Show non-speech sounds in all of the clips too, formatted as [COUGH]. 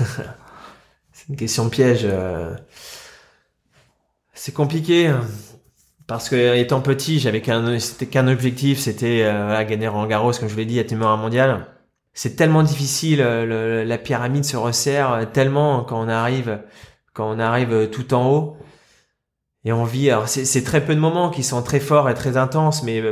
[LAUGHS] C'est une question piège. euh. C'est compliqué hein, parce que étant petit, j'avais qu'un c'était qu'un objectif, c'était euh, gagner Roland Garros, comme je vous l'ai dit, être numéro un mondial. C'est tellement difficile, euh, la pyramide se resserre euh, tellement quand on arrive quand on arrive tout en haut et on vit. Alors c'est très peu de moments qui sont très forts et très intenses, mais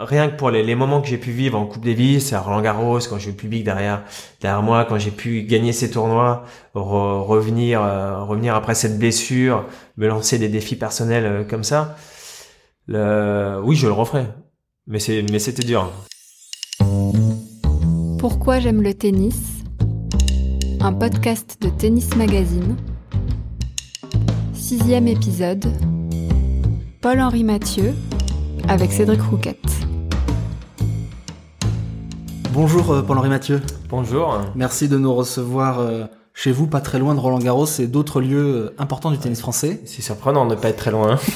rien que pour les, moments que j'ai pu vivre en Coupe Davis, à Roland Garros, quand j'ai eu le public derrière derrière moi, quand j'ai pu gagner ces tournois, re- revenir euh, revenir après cette blessure, me lancer des défis personnels euh, comme ça. Oui, je le referai, mais c'est mais c'était dur. Pourquoi j'aime le tennis? Un podcast de Tennis Magazine. Sixième épisode. Paul-Henri Mathieu avec Cédric Rouquette. Bonjour euh, Paul-Henri Mathieu, Bonjour. merci de nous recevoir euh, chez vous, pas très loin de Roland Garros et d'autres lieux euh, importants du tennis français. C'est surprenant de ne pas être très loin. [LAUGHS]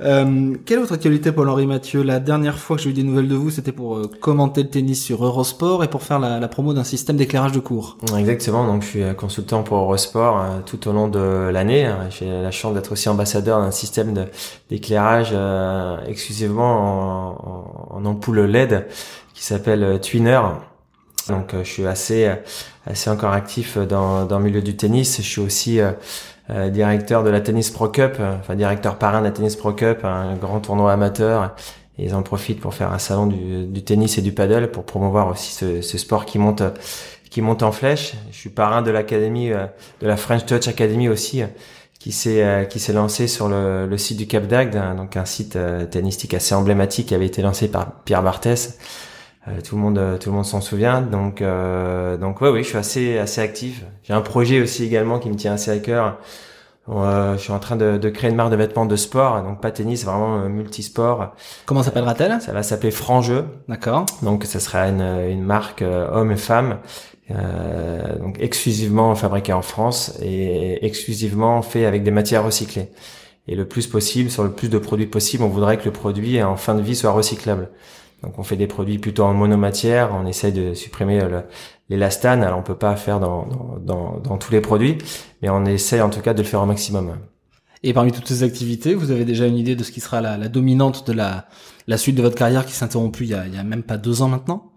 Euh, quelle est votre actualité Paul-Henri Mathieu? La dernière fois que j'ai eu des nouvelles de vous, c'était pour euh, commenter le tennis sur Eurosport et pour faire la, la promo d'un système d'éclairage de cours. Exactement, donc je suis consultant pour Eurosport euh, tout au long de l'année. J'ai la chance d'être aussi ambassadeur d'un système d'éclairage euh, exclusivement en, en, en ampoule LED qui s'appelle euh, Twinner. Donc euh, je suis assez euh, assez encore actif dans, dans le milieu du tennis. Je suis aussi euh, directeur de la Tennis Pro Cup, enfin directeur parrain de la Tennis Pro Cup, un grand tournoi amateur. Et ils en profitent pour faire un salon du, du tennis et du paddle pour promouvoir aussi ce, ce sport qui monte qui monte en flèche. Je suis parrain de l'académie de la French Touch Academy aussi qui s'est qui s'est lancé sur le, le site du Cap d'Agde, hein, donc un site tennistique assez emblématique qui avait été lancé par Pierre Barthès. Euh, tout le monde euh, tout le monde s'en souvient. Donc euh, donc ouais oui, je suis assez assez actif. J'ai un projet aussi également qui me tient assez à cœur. Euh, je suis en train de, de créer une marque de vêtements de sport, donc pas tennis, vraiment euh, multisport. Comment s'appellera-t-elle? Ça va s'appeler Franjeu. D'accord. Donc, ce sera une, une marque euh, homme et femme, euh, donc exclusivement fabriquée en France et exclusivement fait avec des matières recyclées. Et le plus possible, sur le plus de produits possible, on voudrait que le produit en fin de vie soit recyclable. Donc, on fait des produits plutôt en monomatière. On essaye de supprimer le- l'élastane. Alors, on peut pas faire dans, dans, dans, dans tous les produits, mais on essaye en tout cas de le faire au maximum. Et parmi toutes ces activités, vous avez déjà une idée de ce qui sera la, la dominante de la, la suite de votre carrière qui s'est interrompue il y, a, il y a même pas deux ans maintenant?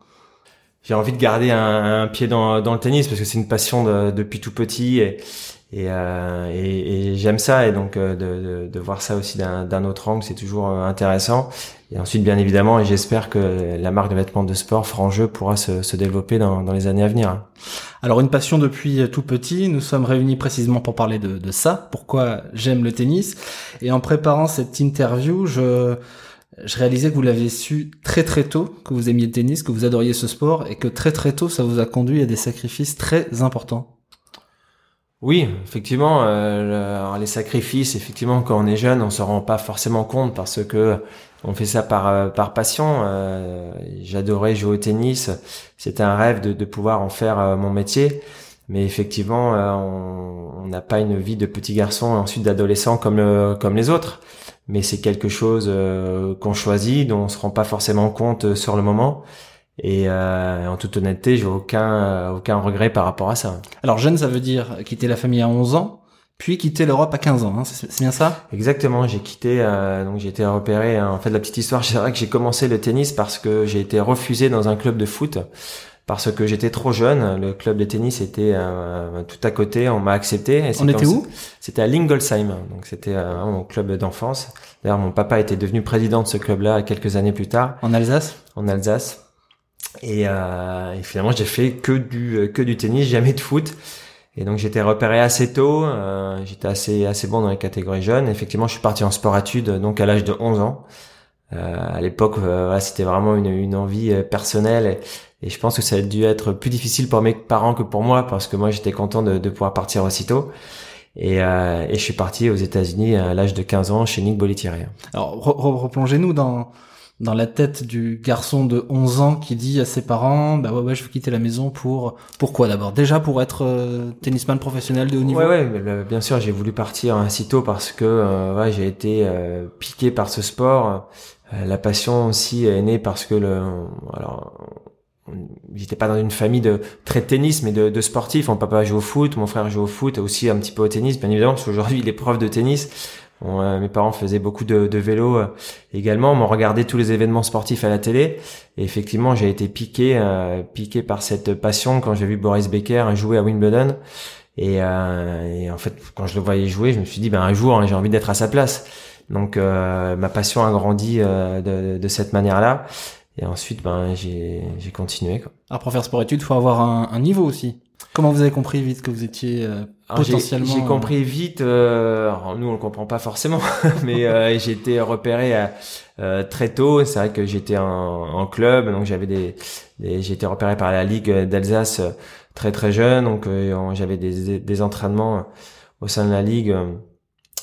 J'ai envie de garder un, un pied dans, dans le tennis parce que c'est une passion de- depuis tout petit et et, euh, et, et j'aime ça et donc euh, de, de, de voir ça aussi d'un autre angle c'est toujours euh, intéressant et ensuite bien évidemment et j'espère que la marque de vêtements de sport Franjeu pourra se, se développer dans, dans les années à venir. Alors une passion depuis euh, tout petit, nous sommes réunis précisément pour parler de, de ça, pourquoi j'aime le tennis. Et en préparant cette interview, je, je réalisais que vous l'aviez su très très tôt, que vous aimiez le tennis, que vous adoriez ce sport, et que très très tôt ça vous a conduit à des sacrifices très importants. Oui, effectivement, euh, les sacrifices, effectivement, quand on est jeune, on se rend pas forcément compte parce que on fait ça par euh, par passion. Euh, J'adorais jouer au tennis, c'était un rêve de, de pouvoir en faire euh, mon métier. Mais effectivement, euh, on n'a pas une vie de petit garçon et ensuite d'adolescent comme comme les autres. Mais c'est quelque chose qu'on choisit, dont on se rend pas forcément compte sur le moment. Et euh, en toute honnêteté, j'ai aucun euh, aucun regret par rapport à ça. Alors jeune, ça veut dire quitter la famille à 11 ans, puis quitter l'Europe à 15 ans, hein, c'est bien ça? Exactement, j'ai quitté, euh, donc j'ai été repéré. hein. En fait, la petite histoire, [LAUGHS] c'est vrai que j'ai commencé le tennis parce que j'ai été refusé dans un club de foot parce que j'étais trop jeune. Le club de tennis était euh, tout à côté, on m'a accepté. et On était où? C'était à Lingolsheim, donc c'était euh, mon club d'enfance. D'ailleurs, mon papa était devenu président de ce club-là quelques années plus tard En Alsace? En Alsace. Et, euh, et finalement, j'ai fait que du euh, que du tennis, jamais de foot. Et donc j'étais repéré assez tôt. euh, j'étais assez assez bon dans les catégories jeunes. Effectivement, je suis parti en sport-études donc à l'âge de 11 ans. Euh, à l'époque, euh, voilà, c'était vraiment une, une envie euh, personnelle. Et, je pense que ça a dû être plus difficile pour mes parents que pour moi parce que moi j'étais content de, de pouvoir partir aussitôt. Et, euh, et je suis parti aux États-Unis à l'âge de 15 ans chez Nick Bollettieri. Alors re- replongez-nous dans dans la tête du garçon de 11 ans qui dit à ses parents bah ouais ouais je veux quitter la maison pour pourquoi d'abord? Déjà pour être euh, tennisman professionnel de haut niveau Ouais, ouais, bien sûr, j'ai voulu partir assez tôt parce que euh, ouais, j'ai été euh, piqué par ce sport. La passion aussi est née parce que le, alors, j'étais pas dans une famille de très de tennis, mais de, de sportifs. Mon papa joue au foot, mon frère joue au foot, aussi un petit peu au tennis, bien évidemment, parce qu'aujourd'hui il est prof de tennis. Euh, mes parents faisaient beaucoup de, de vélo euh, également, m'ont regardé tous les événements sportifs à la télé. Et effectivement, j'ai été piqué, euh, piqué par cette passion quand j'ai vu Boris Becker jouer à Wimbledon. Et, et, en fait, quand je le voyais jouer, je me suis dit, ben un jour, hein, j'ai envie d'être à sa place. Donc, ma passion a grandi de, de cette manière-là. Et ensuite, ben, j'ai, continué. Quoi. Alors pour faire sport-études, faut avoir un, un, niveau aussi. Comment vous avez compris vite que vous étiez euh, potentiellement J'ai, euh, compris vite. Euh, nous, on le comprend pas forcément, [LAUGHS] mais euh, j'ai été repéré euh, très tôt. C'est vrai que j'étais en, en club, donc j'avais des, des j'ai été repéré par la ligue d'Alsace très très jeune, donc j'avais des, des entraînements au sein de la ligue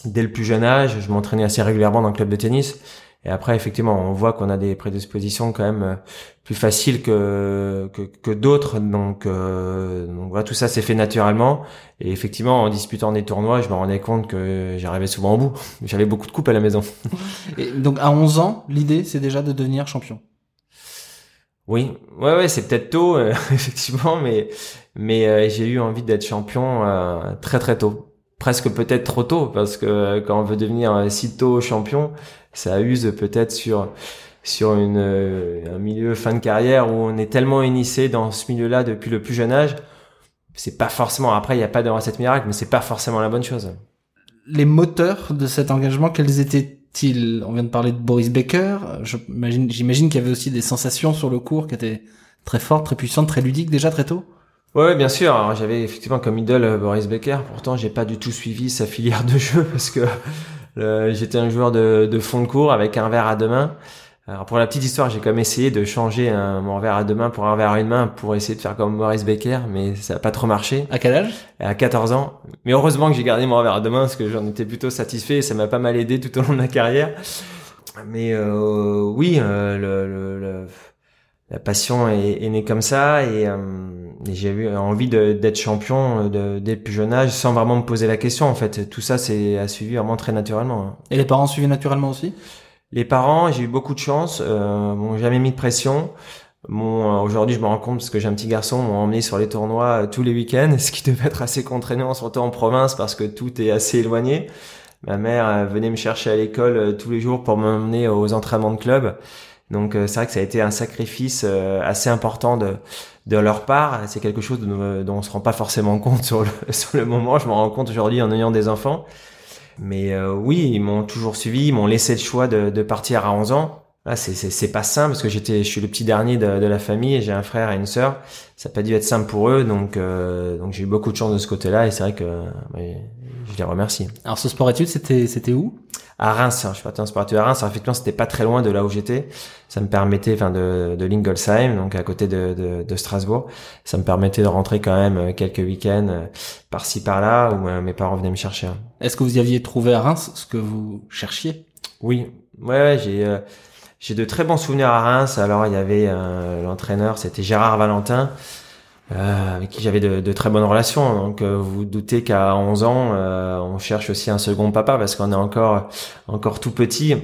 dès le plus jeune âge. Je m'entraînais assez régulièrement dans le club de tennis. Et après, effectivement, on voit qu'on a des prédispositions quand même euh, plus faciles que que, que d'autres. Donc, euh, donc voilà, tout ça s'est fait naturellement. Et effectivement, en disputant des tournois, je me rendais compte que j'arrivais souvent au bout. [LAUGHS] J'avais beaucoup de coupes à la maison. [LAUGHS] Et donc, à 11 ans, l'idée, c'est déjà de devenir champion. Oui, ouais, ouais, c'est peut-être tôt, euh, [LAUGHS] effectivement, mais mais euh, j'ai eu envie d'être champion euh, très très tôt presque peut-être trop tôt parce que quand on veut devenir si tôt champion, ça use peut-être sur sur une, euh, un milieu fin de carrière où on est tellement initié dans ce milieu-là depuis le plus jeune âge, c'est pas forcément. Après, il n'y a pas de recette miracle, mais c'est pas forcément la bonne chose. Les moteurs de cet engagement, quels étaient-ils? On vient de parler de Boris Becker. J'imagine, j'imagine qu'il y avait aussi des sensations sur le cours qui étaient très fortes, très puissantes, très ludiques déjà très tôt? Ouais, bien sûr. j'avais effectivement comme idole euh, Boris Becker. Pourtant, j'ai pas du tout suivi sa filière de jeu parce que j'étais un joueur de, de, fond de cours avec un verre à deux mains. Alors pour la petite histoire, j'ai quand même essayé de changer un, mon verre à deux mains pour un verre à une main pour essayer de faire comme Boris Becker, mais ça n'a pas trop marché. À quel âge? À 14 ans. Mais heureusement que j'ai gardé mon verre à deux mains parce que j'en étais plutôt satisfait et ça m'a pas mal aidé tout au long de ma carrière. Mais euh, oui, euh, le, le, la passion est, est, née comme ça et, euh, j'ai eu envie d'être champion de, dès le plus jeune âge sans vraiment me poser la question en fait. Tout ça c'est a suivi vraiment très naturellement. Hein. Et les parents suivi naturellement aussi? Les parents, j'ai eu beaucoup de chance, euh, m'ont jamais mis de pression. Bon, aujourd'hui, je me rends compte parce que j'ai un petit garçon, m'ont emmené sur les tournois euh, tous les week-ends, [LAUGHS] ce qui devait être assez contraignant, surtout en province, parce que tout est assez éloigné. Ma mère euh, venait me chercher à l'école euh, tous les jours pour m'emmener aux entraînements de club. Donc euh, c'est vrai que ça a été un sacrifice euh, assez important de, de leur part. C'est quelque chose dont, on se rend pas forcément compte sur le, [LAUGHS] sur le moment. Je m'en rends compte aujourd'hui en ayant des enfants. Mais euh, oui, ils m'ont toujours suivi, ils m'ont laissé le choix de, de partir à 11 ans. Là, c'est, c'est, c'est pas simple parce que j'étais, je suis le petit dernier de, de la famille j'ai un frère et une sœur. Ça n'a pas dû être simple pour eux, donc donc j'ai eu beaucoup de chance de ce côté-là et c'est vrai que je les remercie. Alors ce sport études, c'était c'était où? À Reims. Je suis parti en sport à Reims. Alors, effectivement, c'était pas très loin de là où j'étais. Ça me permettait, enfin, de, de Lingolsheim, donc à côté de, de, de, Strasbourg. Ça me permettait de rentrer quand même euh, quelques week-ends euh, par-ci par-là où euh, mes parents venaient me chercher. Est-ce que vous y aviez trouvé à Reims ce que vous cherchiez? Oui, ouais, ouais j'ai j'ai de très bons souvenirs à Reims. Alors, il y avait l'entraîneur, c'était Gérard Valentin. Euh, avec qui j'avais de, de, très bonnes relations. Donc euh, vous, doutez qu'à 11 ans, euh, on cherche aussi un second papa parce qu'on est encore encore tout petit.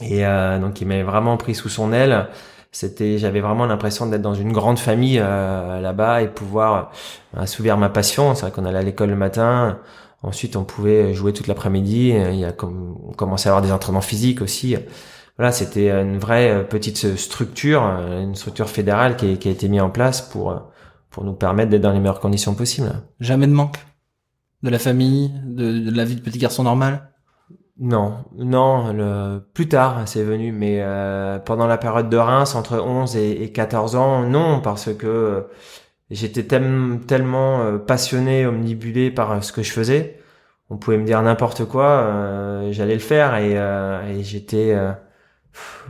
Et euh, donc il m'avait vraiment pris sous son aile. C'était, j'avais vraiment l'impression d'être dans une grande famille là-bas et pouvoir assouvir ma passion. C'est vrai qu'on allait à l'école le matin. Ensuite, on pouvait jouer toute l'après-midi. Il a on commençait à avoir des entraînements physiques aussi voilà, c'était une vraie petite structure, une structure fédérale qui, qui a été mise en place pour pour nous permettre d'être dans les meilleures conditions possibles. Jamais de manque de la famille, de, la vie de petit garçon normal? Non, non, le, plus tard c'est venu, mais euh, pendant la période de Reims, entre 11 et, et 14 ans, non, parce que j'étais tellement euh, passionné, omnibulé par ce que je faisais. On pouvait me dire n'importe quoi, euh, j'allais le faire et, et j'étais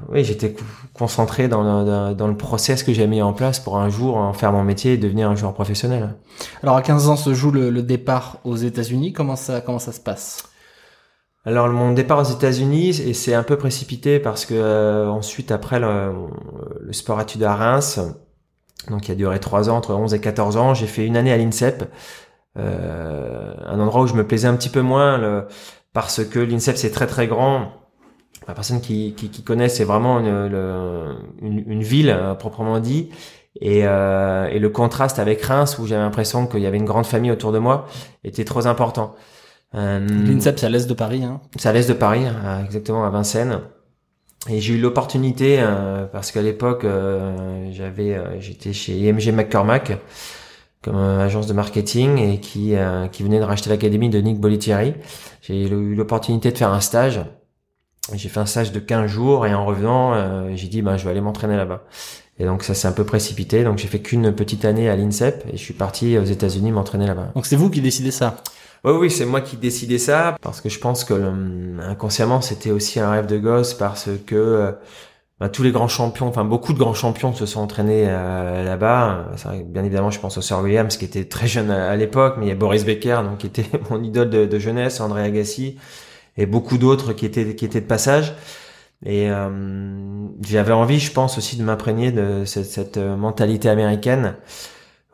oui, j'étais concentré dans le, dans le process que j'ai mis en place pour un jour en faire mon métier et devenir un joueur professionnel. Alors à 15 ans se joue le, le départ aux États-Unis. Comment ça comment ça se passe? Alors mon départ aux États-Unis et c'est un peu précipité parce que euh, ensuite après le, le sport études à Reims, donc il a duré trois ans entre 11 et 14 ans, j'ai fait une année à l'INSEP, euh, un endroit où je me plaisais un petit peu moins le, parce que l'INSEP c'est très très grand la personne qui, qui, qui connaît, c'est vraiment une, une, une, ville proprement dit. Et, euh, et le contraste avec Reims, où j'avais l'impression qu'il y avait une grande famille autour de moi, était trop important. Euh, L'INSEP, c'est à l'est de Paris. Hein. C'est à l'est de Paris, exactement à Vincennes. Et j'ai eu l'opportunité euh, parce qu'à l'époque, euh, j'avais, euh, j'étais chez IMG McCormack comme agence de marketing et qui qui venait de racheter l'académie de Nick Bolitieri. J'ai eu l'opportunité de faire un stage. J'ai fait un stage de 15 jours et en revenant, j'ai dit ben je vais aller m'entraîner là-bas. Et donc ça s'est un peu précipité. Donc j'ai fait qu'une petite année à l'INSEP et je suis parti aux États-Unis m'entraîner là-bas. Donc c'est vous qui décidez ça? Oui, oui, c'est moi qui décidais ça parce que je pense que euh, inconsciemment c'était aussi un rêve de gosse parce que euh, bah, tous les grands champions, enfin beaucoup de grands champions se sont entraînés euh, là-bas. Bien évidemment, je pense au Sir Williams qui était très jeune à, l'époque, mais il y a Boris Becker donc qui était [LAUGHS] mon idole de, de jeunesse, André Agassi et beaucoup d'autres qui étaient qui étaient de passage. Et j'avais envie, je pense aussi, de m'imprégner de cette, cette mentalité américaine.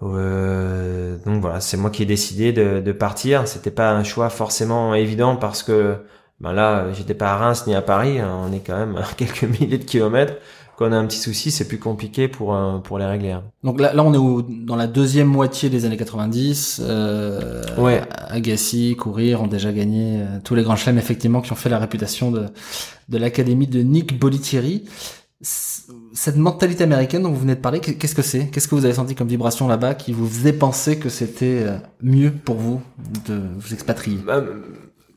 Euh, donc voilà, c'est moi qui ai décidé de, de partir. C'était pas un choix forcément évident parce que ben là, j'étais pas à Reims ni à Paris. Hein. On est quand même à [LAUGHS] quelques milliers de kilomètres. Quand on a un petit souci, c'est plus compliqué pour euh, pour les régler. Hein. Donc là, là, on est dans la deuxième moitié des années 90. Euh, ouais. Agassi, Courir ont déjà gagné euh, tous les grands chelems effectivement qui ont fait la réputation de de l'académie de Nick Bolitieri cette mentalité américaine dont vous venez de parler, qu'est-ce que c'est? Qu'est-ce que vous avez senti comme vibration là-bas qui vous faisait penser que c'était euh, mieux pour vous de vous expatrier? Bah,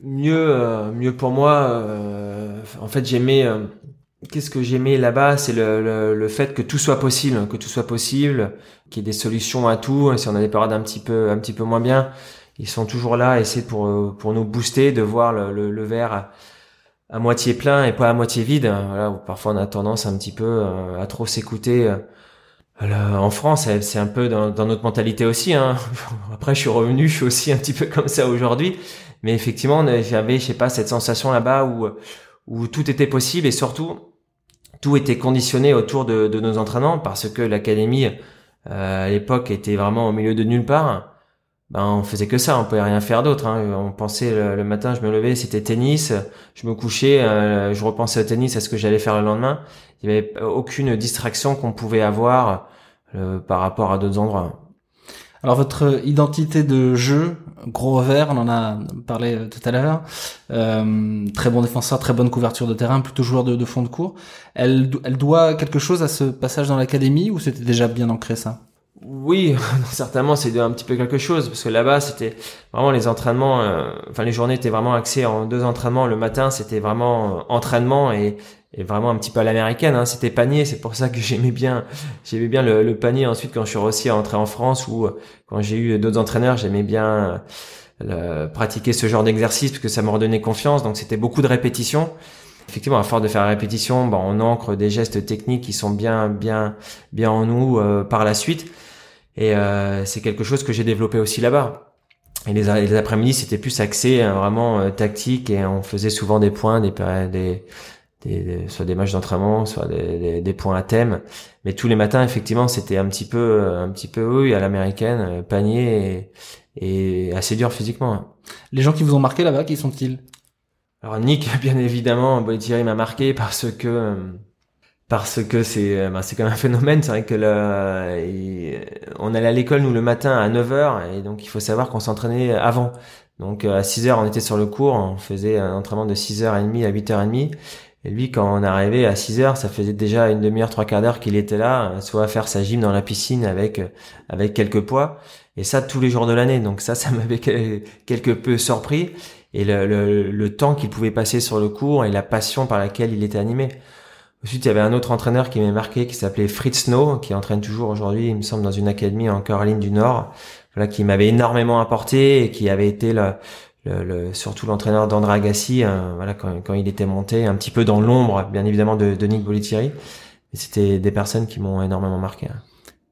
Mieux, euh, mieux pour moi. Euh, en fait, j'aimais. Qu'est-ce que j'aimais là-bas C'est le, le, fait que tout soit possible, que tout soit possible, qu'il y ait des solutions à tout. Si on a des périodes un petit peu, un petit peu moins bien, ils sont toujours là, essayer pour pour nous booster, de voir le, le, le verre à moitié plein et pas à moitié vide. Voilà, parfois on a tendance un petit peu euh, à trop s'écouter. Euh, en France, c'est un peu dans, notre mentalité aussi. Hein. [LAUGHS] Après, je suis revenu, je suis aussi un petit peu comme ça aujourd'hui. Mais effectivement, j'avais, je sais pas, cette sensation là-bas où où tout était possible et surtout tout était conditionné autour de, nos entraînements parce que l'académie euh, à l'époque était vraiment au milieu de nulle part ben on faisait que ça, on pouvait rien faire d'autre. Hein. On pensait le, matin, je me levais, c'était tennis, je me couchais, euh, je repensais au tennis, à ce que j'allais faire le lendemain. Il y avait aucune distraction qu'on pouvait avoir euh, par rapport à d'autres endroits. Alors votre identité de jeu, gros vert, on en a parlé euh, tout à l'heure, très bon défenseur, très bonne couverture de terrain, plutôt joueur de, de fond de cours. Elle, elle doit quelque chose à ce passage dans l'académie ou c'était déjà bien ancré ça? Oui, [LAUGHS] certainement, c'est un petit peu quelque chose parce que là-bas, c'était vraiment les entraînements. Euh, enfin, les journées étaient vraiment axées en deux entraînements. Le matin, c'était vraiment euh, entraînement et, et, vraiment un petit peu à l'américaine. Hein, c'était panier. C'est pour ça que [LAUGHS] j'aimais bien, j'aimais bien le, panier. Ensuite, quand je suis réussi à entrer en France ou euh, quand j'ai eu d'autres entraîneurs, j'aimais bien pratiquer ce genre d'exercice parce que ça me redonnait confiance. Donc, c'était beaucoup de répétitions effectivement, à force de faire la répétition, bon, on ancre des gestes techniques qui sont bien, bien, bien en nous par la suite. Et euh, c'est quelque chose que j'ai développé aussi là-bas. Et les, les après-midi, c'était plus axé hein, vraiment euh, tactique et on faisait souvent des points, des, des, des, soit des matchs d'entraînement, soit des, des, points à thème. Mais tous les matins, effectivement, c'était un petit peu, euh, un petit peu oui, à l'américaine, panier et, et, assez dur physiquement. Hein. Les gens qui vous ont marqué là-bas, qui sont-ils? Alors Nick, [LAUGHS] bien évidemment, Thierry m'a marqué parce que parce que c'est bah, c'est quand même un phénomène c'est vrai que là, on allait à l'école nous le matin à 9h et donc il faut savoir qu'on s'entraînait avant donc à 6h on était sur le cours on faisait un entraînement de 6h30 à 8h30 et lui quand on arrivait à 6h ça faisait déjà une demi-heure trois quarts d'heure qu'il était là soit à faire sa gym dans la piscine avec avec quelques poids. Et ça tous les jours de l'année. Donc ça [LAUGHS] ça m'avait quelque peu surpris. Et le, le, le temps qu'il pouvait passer sur le cours et la passion par laquelle il était animé. Ensuite, il y avait un autre entraîneur qui m'est marqué, qui s'appelait Fritz Snow, qui entraîne toujours aujourd'hui, il me semble, dans une académie en Caroline du Nord. Voilà, qui m'avait énormément apporté et qui avait été le, le, surtout l'entraîneur d'André Agassi, euh, voilà, quand, quand, il était monté, un petit peu dans l'ombre, bien évidemment, de, de Nick Bolitieri. C'était des personnes qui m'ont énormément marqué. Hein.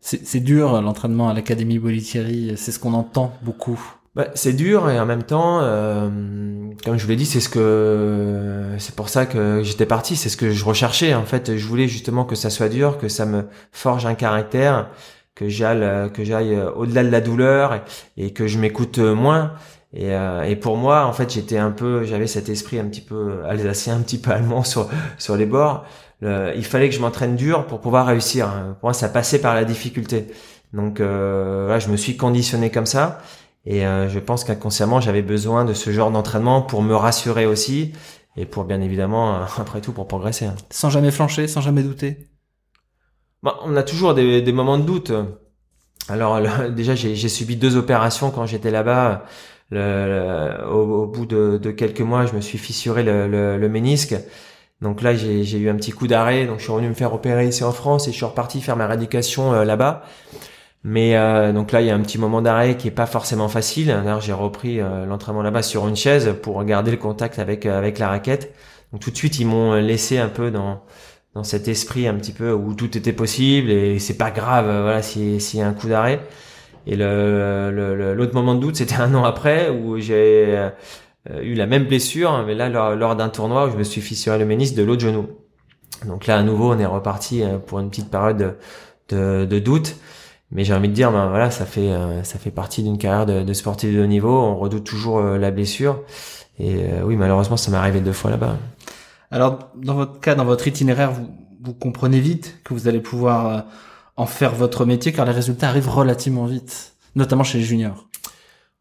C'est dur l'entraînement à l'académie Bolitieri, c'est ce qu'on entend beaucoup. Bah, c'est dur et en même temps, euh, comme je vous l'ai dit, c'est ce que c'est pour ça que j'étais parti, c'est ce que je recherchais. En fait, je voulais justement que ça soit dur, que ça me forge un caractère, que j'aille que j'aille au-delà de la douleur et, que je m'écoute moins. Et, euh, et, pour moi, en fait, j'étais un peu, j'avais cet esprit un petit peu alsacien, un petit peu allemand sur sur les bords. il fallait que je m'entraîne dur pour pouvoir réussir. Pour moi, ça passait par la difficulté. Donc euh, je me suis conditionné comme ça. Et euh, je pense qu'inconsciemment, j'avais besoin de ce genre d'entraînement pour me rassurer aussi et pour bien évidemment, [LAUGHS] après tout, pour progresser. Sans jamais flancher, sans jamais douter. Bah, on a toujours des, des moments de doute. Alors [LAUGHS] déjà, j'ai subi deux opérations quand j'étais là-bas. Le, au, au, bout de, de, quelques mois, je me suis fissuré le, le, ménisque. Donc là, j'ai eu un petit coup d'arrêt. Donc je suis revenu me faire opérer ici en France et je suis reparti faire ma rééducation euh, là-bas. Mais euh, donc là, il y a un petit moment d'arrêt qui est pas forcément facile. D'ailleurs, j'ai repris euh, l'entraînement là-bas sur une chaise pour garder le contact avec avec la raquette. Donc tout de suite, ils m'ont laissé un peu dans dans cet esprit un petit peu où tout était possible et c'est pas grave voilà s'il y a un coup d'arrêt et le l'autre moment de doute c'était un an après où j'ai euh, eu la même blessure mais là lors, d'un tournoi où je me suis fissuré le ménisque de l'autre genou. Donc là à nouveau on est reparti euh, pour une petite période de, de, doute. Mais j'ai envie de dire ben voilà ça fait euh, ça fait partie d'une carrière de, de, sportif de haut niveau. On redoute toujours la blessure. Et oui malheureusement ça m'est arrivé deux fois là-bas. Alors, dans votre cas, dans votre itinéraire, vous, vous comprenez vite que vous allez pouvoir en faire votre métier, car les résultats arrivent relativement vite, notamment chez les juniors.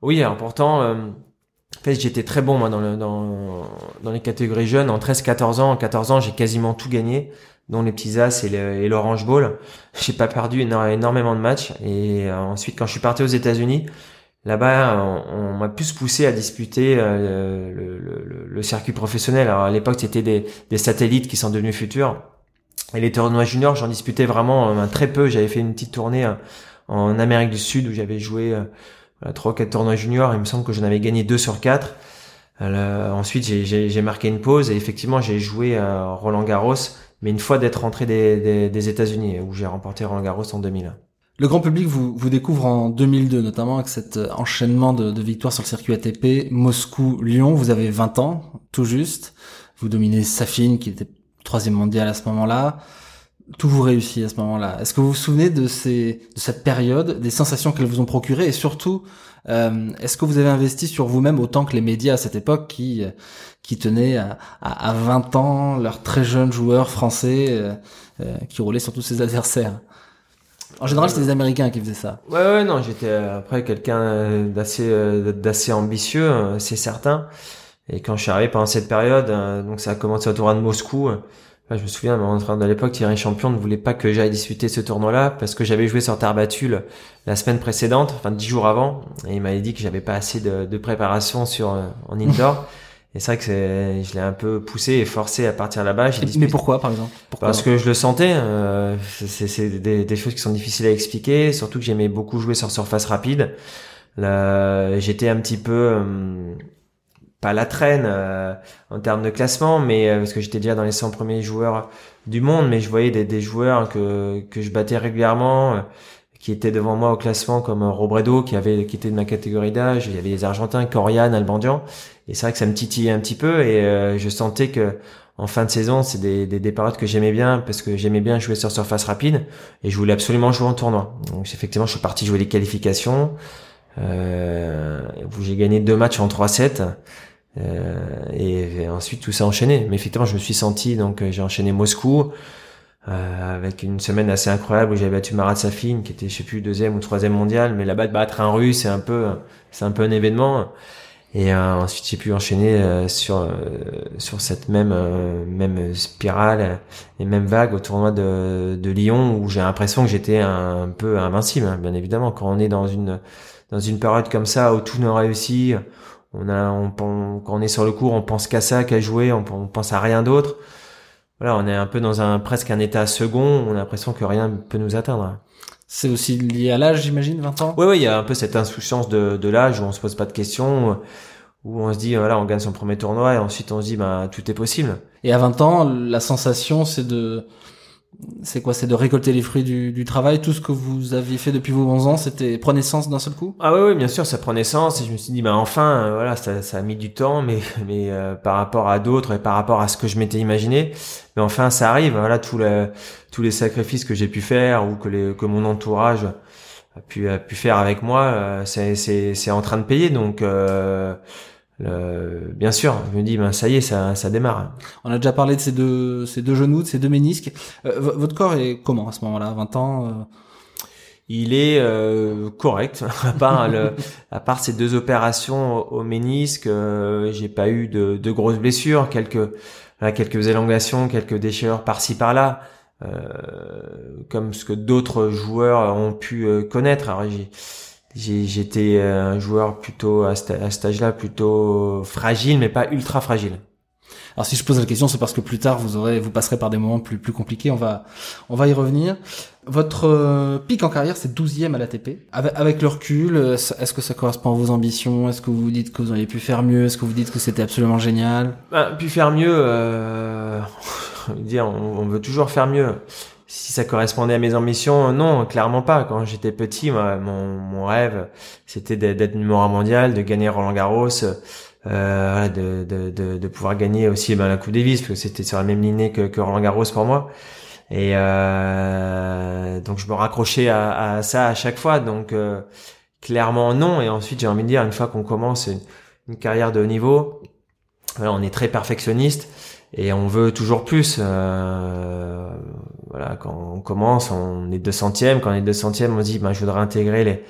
Oui, alors pourtant, euh, en fait, j'étais très bon moi dans, le, dans, dans les catégories jeunes. En 13-14 ans, en 14 ans, j'ai quasiment tout gagné, dont les petits as et l'Orange Bowl. [LAUGHS] J'ai pas perdu énormément de matchs. Et euh, ensuite, quand je suis parti aux États-Unis, Là-bas, on, m'a plus poussé à disputer euh, le, le, le, circuit professionnel. Alors à l'époque, c'était des, des, satellites qui sont devenus futurs. Et les tournois juniors, j'en disputais vraiment euh, très peu. J'avais fait une petite tournée euh, en Amérique du Sud où j'avais joué trois ou quatre tournois juniors. Il me semble que j'en avais gagné deux sur quatre. ensuite, j'ai marqué une pause et effectivement, j'ai joué à Roland Garros, mais une fois d'être rentré des, des, des États-Unis où j'ai remporté Roland Garros en 2000. Le grand public vous, vous découvre en 2002, notamment avec cet euh, enchaînement de, de victoires sur le circuit ATP, Moscou-Lyon. Vous avez 20 ans, tout juste. Vous dominez Safin, qui était troisième mondial à ce moment-là. Tout vous réussit à ce moment-là. Est-ce que vous vous souvenez de, ces, de cette période, des sensations qu'elles vous ont procurées et surtout, euh, est-ce que vous avez investi sur vous-même autant que les médias à cette époque qui, euh, qui tenaient à, à, 20 ans leurs très jeunes joueurs français euh, qui roulaient sur tous ses adversaires? En général, c'était des Américains qui faisaient ça. Ouais, ouais, non, j'étais euh, après quelqu'un euh, d'assez euh, d'assez ambitieux, c'est certain. Et quand je suis arrivé pendant cette période, donc ça a commencé au tournoi de Moscou. je me souviens, mon entraîneur de l'époque, Thierry Champion, ne voulait pas que j'aille disputer ce tournoi-là parce que j'avais joué sur terre battue la semaine précédente, enfin dix jours avant, et il m'avait dit que j'avais pas assez de, de préparation sur en indoor. [LAUGHS] Et c'est vrai que c'est, je l'ai un peu poussé et forcé à partir là-bas. Mais pourquoi, par exemple? Parce que je le sentais. Euh, c'est, c'est des, des, choses qui sont difficiles à expliquer. Surtout que j'aimais beaucoup jouer sur surface rapide. Là, j'étais un petit peu euh, pas la traîne euh, en termes de classement, mais euh, parce que j'étais déjà dans les 100 premiers joueurs du monde, mais je voyais des, joueurs que que je battais régulièrement qui étaient devant moi au classement comme Robredo qui avait qui était de ma catégorie d'âge. Il y avait les Argentins Corian Albandian. Et c'est vrai que ça me titillait un petit peu et euh, je sentais que en fin de saison c'est des, des, des que j'aimais bien parce que j'aimais bien jouer sur surface rapide et je voulais absolument jouer en tournoi. Donc effectivement je suis parti jouer les qualifications euh, où j'ai gagné deux matchs en 3-7 euh, et, ensuite tout s'est enchaîné. Mais effectivement je me suis senti donc j'ai enchaîné Moscou euh, avec une semaine assez incroyable où j'avais battu Marat Safin qui était je sais plus deuxième ou troisième mondial mais là-bas de battre un russe c'est un peu c'est un peu un événement. Et euh, ensuite j'ai pu enchaîner euh, sur euh, sur cette même même spirale et même vague au tournoi de, de Lyon où j'ai l'impression que j'étais un, peu invincible hein, bien évidemment. Quand on est dans une dans une période comme ça où tout ne réussit on a on, quand on est sur le cours on pense qu'à ça qu'à jouer on, on pense à rien d'autre voilà, on est un peu dans un presque un état second, on a l'impression que rien ne peut nous atteindre. C'est aussi lié à l'âge, j'imagine, 20 ans? Oui, oui, il y a un peu cette insouciance de, de l'âge où on se pose pas de questions, où on se dit, voilà, on gagne son premier tournoi et ensuite on se dit, bah, tout est possible. Et à 20 ans, la sensation, c'est de c'est quoi C'est de récolter les fruits du, du, travail Tout ce que vous aviez fait depuis vos 11 ans, c'était prend naissance d'un seul coup? Ah oui, oui, bien sûr, ça prend naissance. Et je me suis dit, bah enfin, euh, voilà, ça, ça, a mis du temps, mais [LAUGHS] mais euh, par rapport à d'autres et par rapport à ce que je m'étais imaginé, mais enfin, ça arrive. Voilà, tous les tous les sacrifices que j'ai pu faire ou que les que mon entourage a pu a pu faire avec moi, euh, c'est en train de payer. Donc le, bien sûr, je me dis, ben ça y est, ça, ça démarre. On a déjà parlé de ces deux, ces deux genoux, de ces deux ménisques. Euh, votre corps est comment à ce moment-là, 20 ans euh? Il est euh, correct, [LAUGHS] à part le, à part ces deux opérations au, ménisque, j'ai pas eu de, de, grosses blessures, quelques, quelques élongations, quelques déchirures par-ci par-là. comme ce que d'autres joueurs ont pu connaître. Alors, j'étais un joueur plutôt à, cet âge-là plutôt fragile mais pas ultra fragile. Alors si je pose la question, c'est parce que plus tard vous aurez, vous passerez par des moments plus plus compliqués. On va on va y revenir. Votre euh, pic en carrière, c'est 12e à l'ATP. Avec, avec le recul, euh, est-ce que ça correspond à vos ambitions? Est-ce que vous vous dites que vous auriez pu faire mieux? Est-ce que vous dites que c'était absolument génial? Bah, Pu faire mieux, euh, [LAUGHS] on veut toujours faire mieux si ça correspondait à mes ambitions, non, clairement pas. Quand j'étais petit, mon, mon rêve, c'était d'être numéro mondial, de gagner Roland Garros, euh, de, de, de, de, pouvoir gagner aussi ben, la Coupe Davis, parce que c'était sur la même lignée que, que Roland Garros pour moi. Et euh, donc je me raccrochais à, à, ça à chaque fois. Donc euh, clairement non. Et ensuite j'ai envie de dire, une fois qu'on commence une, une, carrière de haut niveau, on est très perfectionniste et on veut toujours plus. Euh, voilà, quand on commence, on est deux centièmes. Quand on est deux centièmes, on se dit, ben, je voudrais intégrer les,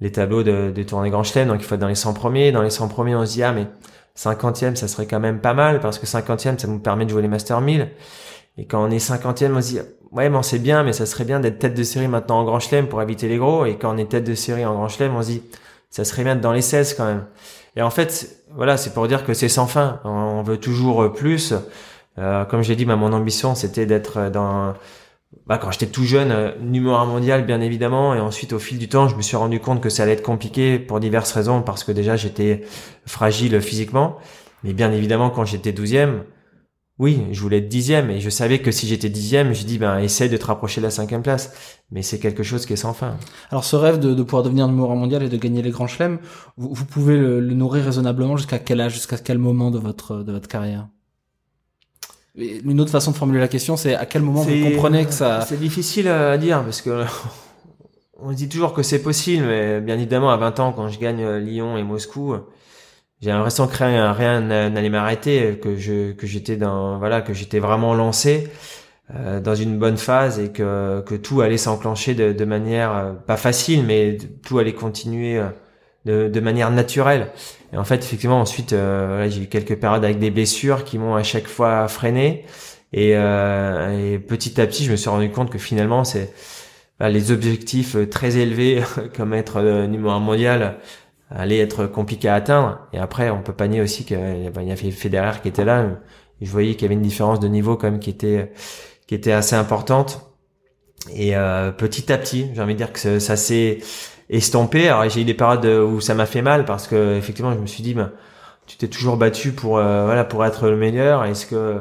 les tableaux de, tournées Grand Chelem, donc il faut être dans les 100 premiers. Dans les 100 premiers, on se dit, ah, mais cinquantième, ça serait quand même pas mal, parce que cinquantième, ça nous permet de jouer les Master 1000. Et quand on est cinquantième, on se dit, ouais, mais c'est bien, mais ça serait bien d'être tête de série maintenant en Grand Chelem pour éviter les gros. Et quand on est tête de série en Grand Chelem, on se dit, ça serait bien d'être dans les 16 quand même. Et en fait, voilà, c'est pour dire que c'est sans fin. On veut toujours plus. Euh, comme j'ai dit, bah, mon ambition, c'était d'être dans bah, quand j'étais tout jeune, euh, numéro un mondial bien évidemment, et ensuite au fil du temps, je me suis rendu compte que ça allait être compliqué pour diverses raisons, parce que déjà j'étais fragile physiquement, mais bien évidemment quand j'étais douzième, oui, je voulais être dixième, et je savais que si j'étais dixième, je dis ben essaye de te rapprocher de la cinquième place, mais c'est quelque chose qui est sans fin. Alors ce rêve de, de pouvoir devenir numéro un mondial et de gagner les grands chelems, vous, vous pouvez le, le nourrir raisonnablement jusqu'à quel âge, jusqu'à quel moment de votre de votre carrière? Une autre façon de formuler la question, c'est à quel moment vous comprenez que ça... C'est difficile à dire parce que [LAUGHS] on dit toujours que c'est possible, mais bien évidemment à 20 ans, quand je gagne Lyon et Moscou, j'ai l'impression que rien, rien n'allait m'arrêter, que je que j'étais dans voilà que j'étais vraiment lancé euh, dans une bonne phase et que que tout allait s'enclencher de, de manière euh, pas facile, mais tout allait continuer euh, de, de manière naturelle. Et en fait, effectivement, ensuite, euh, j'ai eu quelques périodes avec des blessures qui m'ont à chaque fois freiné. Et, euh, et, petit à petit, je me suis rendu compte que finalement, c'est bah, les objectifs très élevés, [LAUGHS] comme être euh, numéro un mondial, allaient être compliqués à atteindre. Et après, on peut pas nier aussi qu'il y avait Federer qui était là. Je voyais qu'il y avait une différence de niveau quand même qui était qui était assez importante. Et euh, petit à petit, j'ai envie de dire que ça s'est estompé. Alors j'ai eu des périodes où ça m'a fait mal parce que effectivement je me suis dit ben tu t'es toujours battu pour euh, voilà pour être le meilleur. Est-ce que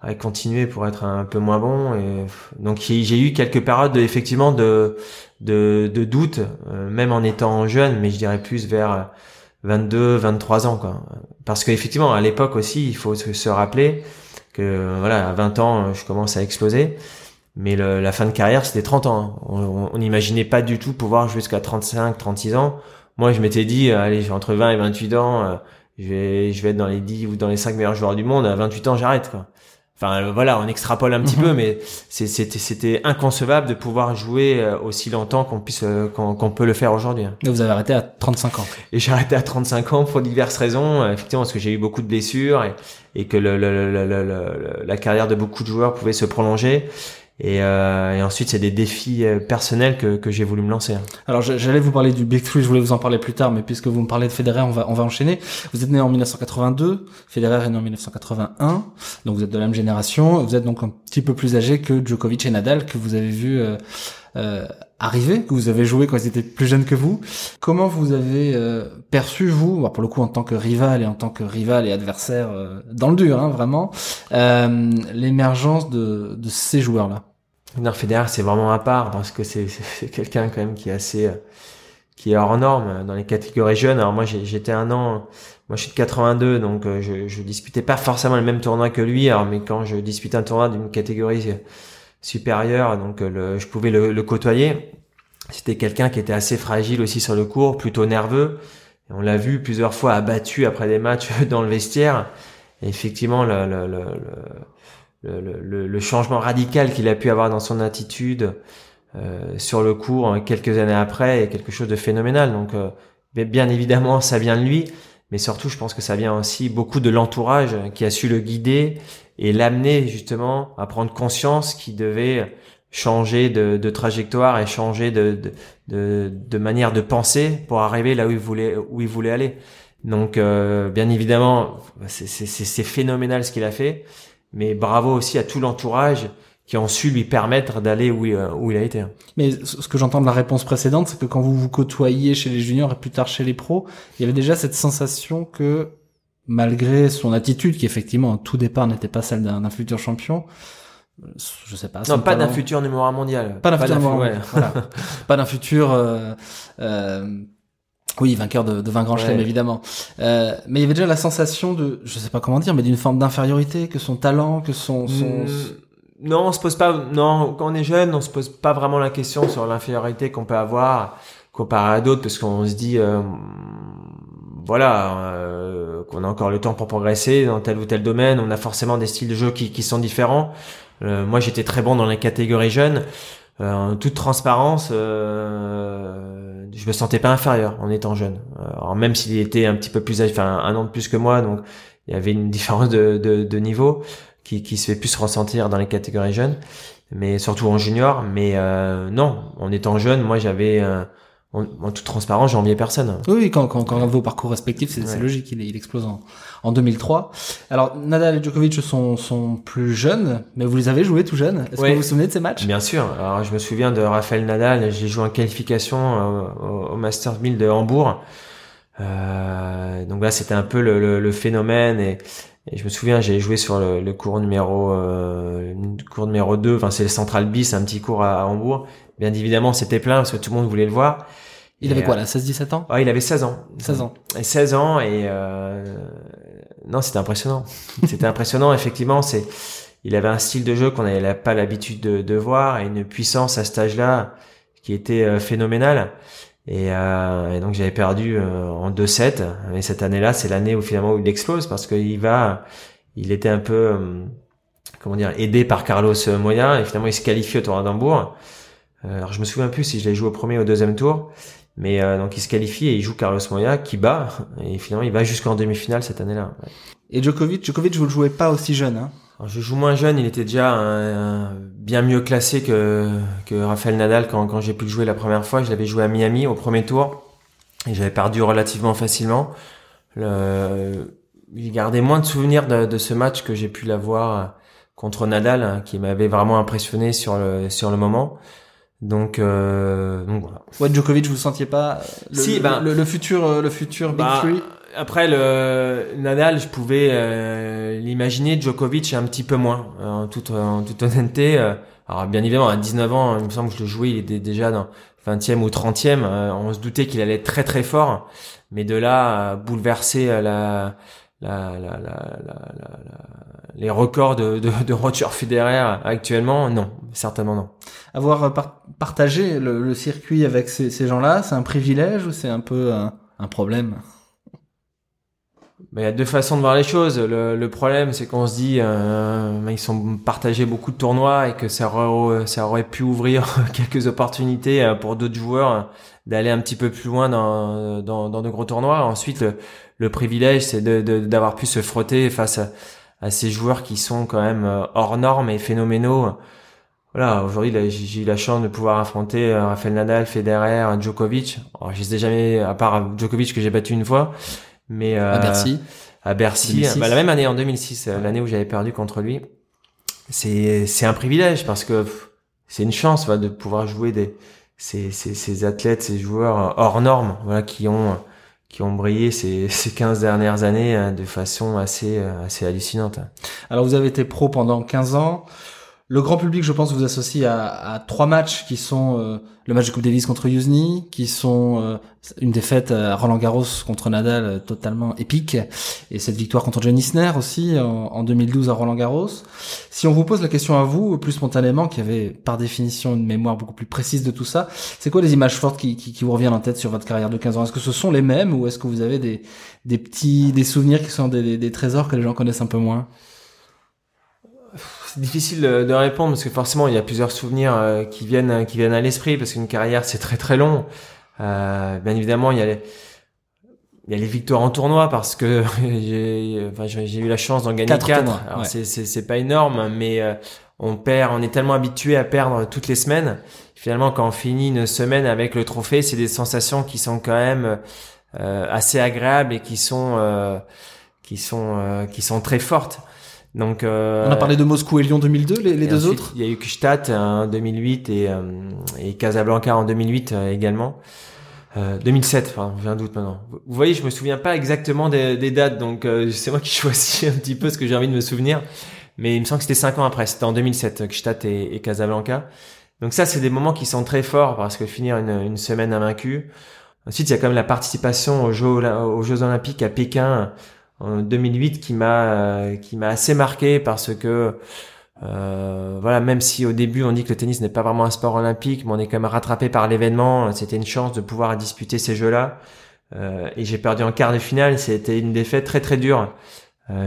à continuer pour être un peu moins bon et donc j'ai eu quelques périodes effectivement de de, de doute euh, même en étant jeune mais je dirais plus vers 22 23 ans quoi parce qu'effectivement à l'époque aussi il faut se rappeler que voilà à 20 ans je commence à exploser mais le, la fin de carrière, c'était 30 ans. Hein. On n'imaginait pas du tout pouvoir jusqu'à 35, 36 ans. Moi, je m'étais dit, euh, allez, j'ai entre 20 et 28 ans, euh, je vais, je vais être dans les 10 ou dans les 5 meilleurs joueurs du monde. À 28 ans, j'arrête, quoi. Enfin, euh, voilà, on extrapole un petit peu, mhm. mais c'était, c'était inconcevable de pouvoir jouer aussi longtemps qu'on puisse, qu'on peut le faire aujourd'hui. Hein. Et vous avez arrêté à 35 ans. Et j'ai arrêté à 35 ans pour diverses raisons. Effectivement, parce que j'ai eu beaucoup de blessures et, et que le, le, le, la carrière de beaucoup de joueurs pouvait se prolonger. Et, euh, et, ensuite, c'est des défis euh, personnels que, que j'ai voulu me lancer. Alors, j'allais vous parler du Big Three, je voulais vous en parler plus tard, mais puisque vous me parlez de Federer, on va, on va enchaîner. Vous êtes né en 1982, Federer est né en 1981, donc vous êtes de la même génération. Vous êtes donc un petit peu plus âgé que Djokovic et Nadal, que vous avez vu euh, euh, arriver, que vous avez joué quand ils étaient plus jeunes que vous. Comment vous avez euh, perçu, vous, pour le coup en tant que rival et en tant que rival et adversaire euh, dans le dur, hein, vraiment, euh, l'émergence de, de ces joueurs-là? Bernard Federer, c'est vraiment à part parce que c'est quelqu'un quand même qui est assez qui est hors norme dans les catégories jeunes. Alors moi j'étais un an, moi je suis de 82 donc je, je disputais pas forcément le même tournoi que lui. Alors mais quand je dispute un tournoi d'une catégorie supérieur, donc euh, le, je pouvais le, côtoyer. C'était quelqu'un qui était assez fragile aussi sur le cours, plutôt nerveux, on l'a vu plusieurs fois abattu après des matchs [LAUGHS] dans le vestiaire. Et effectivement, le, le, le, le, le changement radical qu'il a pu avoir dans son attitude euh, sur le cours quelques années après est quelque chose de phénoménal. Donc, euh, bien évidemment, ça vient de lui, mais surtout, je pense que ça vient aussi beaucoup de l'entourage qui a su le guider et l'amener justement à prendre conscience qu'il devait changer de, trajectoire et changer de, de, de, manière de penser pour arriver là où il voulait où il voulait aller. Donc euh, bien évidemment, c'est phénoménal ce qu'il a fait, mais bravo aussi à tout l'entourage qui ont su lui permettre d'aller où, où il a été. Mais ce que j'entends de la réponse précédente, c'est que quand vous vous côtoyez chez les juniors et plus tard chez les pros, il y avait déjà cette sensation que malgré son attitude, qui effectivement au tout départ n'était pas celle d'un futur champion, je sais pas. Non, pas d'un futur numéro un mondial. Pas d'un futur numéro ouais. voilà. [LAUGHS] Pas d'un futur, euh, euh, oui, vainqueur de, de 20 grands chelems, évidemment. Euh, mais il y avait déjà la sensation de, je sais pas comment dire, mais d'une forme d'infériorité, que son talent, que son, son... Mm, non, on se pose pas, non, quand on est jeune, on se pose pas vraiment la question sur l'infériorité qu'on peut avoir comparé à d'autres, parce qu'on se dit, euh, voilà, euh, qu'on a encore le temps pour progresser dans tel ou tel domaine. On a forcément des styles de jeu qui, qui sont différents. Euh, moi, j'étais très bon dans les catégories jeunes. Euh, en toute transparence, euh, je me sentais pas inférieur en étant jeune. Alors même s'il était un petit peu plus, enfin un an de plus que moi, donc il y avait une [LAUGHS] différence de, de, de niveau qui, qui se fait plus ressentir dans les catégories jeunes, mais surtout en junior. Mais non, en étant jeune, moi j'avais en, toute transparence, j'ai envié personne. Oui, quand, quand, quand on regarde vos parcours respectifs, c'est logique, il, il explose en, en 2003. Alors, Nadal et Djokovic sont, sont plus jeunes, mais vous les avez joués tout jeunes. Est-ce que vous vous souvenez de ces matchs? Bien sûr. Alors, je me souviens de Rafael Nadal, j'ai joué en qualification euh, au, au Masters 1000 de Hambourg. Euh, donc là, c'était un peu le, le, phénomène et, et, je me souviens, j'ai joué sur le, le cours numéro euh, cours numéro 2, enfin c'est le Central Bis, un petit cours à, à Hambourg. Bien évidemment, c'était plein parce que tout le monde voulait le voir. Il avait quoi là 16-17 ans? Ah, il avait 16 ans. 16 ans. Et 16 ans et euh... non, c'était impressionnant. [LAUGHS] c'était impressionnant effectivement, c'est il avait un style de jeu qu'on n'avait pas l'habitude de, de, voir et une puissance à cet âge-là qui était euh, phénoménale. Et, euh, et, donc j'avais perdu euh, en 2-7. Mais cette année-là, c'est l'année où finalement où il explose parce qu'il va, il était un peu, euh, comment dire, aidé par Carlos Moya et finalement il se qualifie au tournoi d'Hambourg. alors je me souviens plus si je l'ai joué au premier ou au deuxième tour. Mais euh, donc il se qualifie et il joue Carlos Moya qui bat et finalement il va jusqu'en demi-finale cette année-là. Et Djokovic, Djokovic vous le jouez pas aussi jeune hein? Alors, Je joue moins jeune, il était déjà un, bien mieux classé que que Rafael Nadal quand quand j'ai pu le jouer la première fois. Je l'avais joué à Miami au premier tour et j'avais perdu relativement facilement. Le, il gardait moins de souvenirs de, de ce match que j'ai pu l'avoir contre Nadal, hein, qui m'avait vraiment impressionné sur le sur le moment. Donc, euh, donc voilà. Ouais, Djokovic, vous sentiez pas le, si, ben, le, le, futur, euh, le futur Big bah, Three Après le Nadal, je pouvais euh, l'imaginer. Djokovic un petit peu moins, euh, en toute en toute honnêteté. Euh. Alors bien évidemment, à 19 ans, il me semble que je le jouais, il était déjà dans 20e ou 30e. on se doutait qu'il allait être très très fort, mais de là à bouleverser la la, la, la, les records de, de, de, Roger Federer actuellement, non, certainement non. Avoir partagé le, le circuit avec ces, ces gens-là, c'est un privilège ou c'est un peu un, un problème? Il y a deux façons de voir les choses. Le, le problème, c'est qu'on se dit, euh, ils sont partagés beaucoup de tournois et que ça aurait, ça aurait pu ouvrir [LAUGHS] quelques opportunités euh, pour d'autres joueurs d'aller un petit peu plus loin dans, dans, dans de gros tournois. Ensuite, le, le privilège, c'est d'avoir de, pu se frotter face à, à, ces joueurs qui sont quand même euh, hors normes et phénoménaux. Voilà, aujourd'hui, j'ai eu la chance de pouvoir affronter euh, Rafael Nadal, Federer, Djokovic. Alors, je les ai jamais, à part Djokovic que j'ai battu une fois, mais euh, à Bercy. À Bercy, bah, la même année en 2006, l'année où j'avais perdu contre lui. C'est c'est un privilège parce que c'est une chance de pouvoir jouer des ces, ces, ces athlètes, ces joueurs hors normes, voilà, qui ont qui ont brillé ces, [LAUGHS] ces 15 dernières années hein, de façon assez, assez hallucinante. Alors vous avez été pro pendant 15 ans. Le grand public, je pense, vous associe à, trois matchs qui sont euh, le match de Coupe Davis contre Yuzny, qui sont euh, une défaite à Roland Garros contre Nadal euh, totalement épique, et cette victoire contre Johnny Isner aussi en, en, 2012 à Roland Garros. Si on vous pose la question à vous, plus spontanément, qui avait par définition une mémoire beaucoup plus précise de tout ça, c'est quoi les images fortes qui, qui, qui, vous reviennent en tête sur votre carrière de 15 ans? Est-ce que ce sont les mêmes ou est-ce que vous avez des, des petits des souvenirs qui sont des, des trésors que les gens connaissent un peu moins? C'est difficile de, répondre parce que forcément il y a plusieurs souvenirs euh, qui viennent qui viennent à l'esprit parce qu'une carrière c'est très très long. Euh, bien évidemment il y a les il y a les victoires en tournoi parce que [LAUGHS] j'ai enfin, eu la chance d'en gagner quatre. Alors c'est c'est pas énorme mais euh, on perd on est tellement habitué à perdre toutes les semaines. Finalement quand on finit une semaine avec le trophée, c'est des sensations qui sont quand même euh, assez agréables et qui sont qui sont qui sont très fortes. Donc, euh, on a parlé de Moscou et Lyon 2002, les, les deux autres. Il y a eu Kstadt en 2008 et, euh, et Casablanca en 2008 euh, également. 2007, enfin, j'ai un doute maintenant. Vous voyez, je me souviens pas exactement des, des dates, donc [LAUGHS] c'est moi qui choisis un petit peu ce que j'ai envie de me souvenir. Mais il me semble que c'était cinq ans après. C'était en 2007, Kstadt et, et Casablanca. Donc ça, c'est des moments qui sont très forts parce que finir une, une semaine invaincue. Ensuite, il y a quand même la participation aux Jeux, aux Jeux Olympiques à Pékin en 2008 qui m'a euh, qui m'a assez marqué parce que euh, voilà, même si au début on dit que le tennis n'est pas vraiment un sport olympique, mais on est quand même rattrapé par l'événement. C'était une chance de pouvoir disputer ces jeux-là. Euh, et j'ai perdu en quart de finale. C'était une défaite très très dure.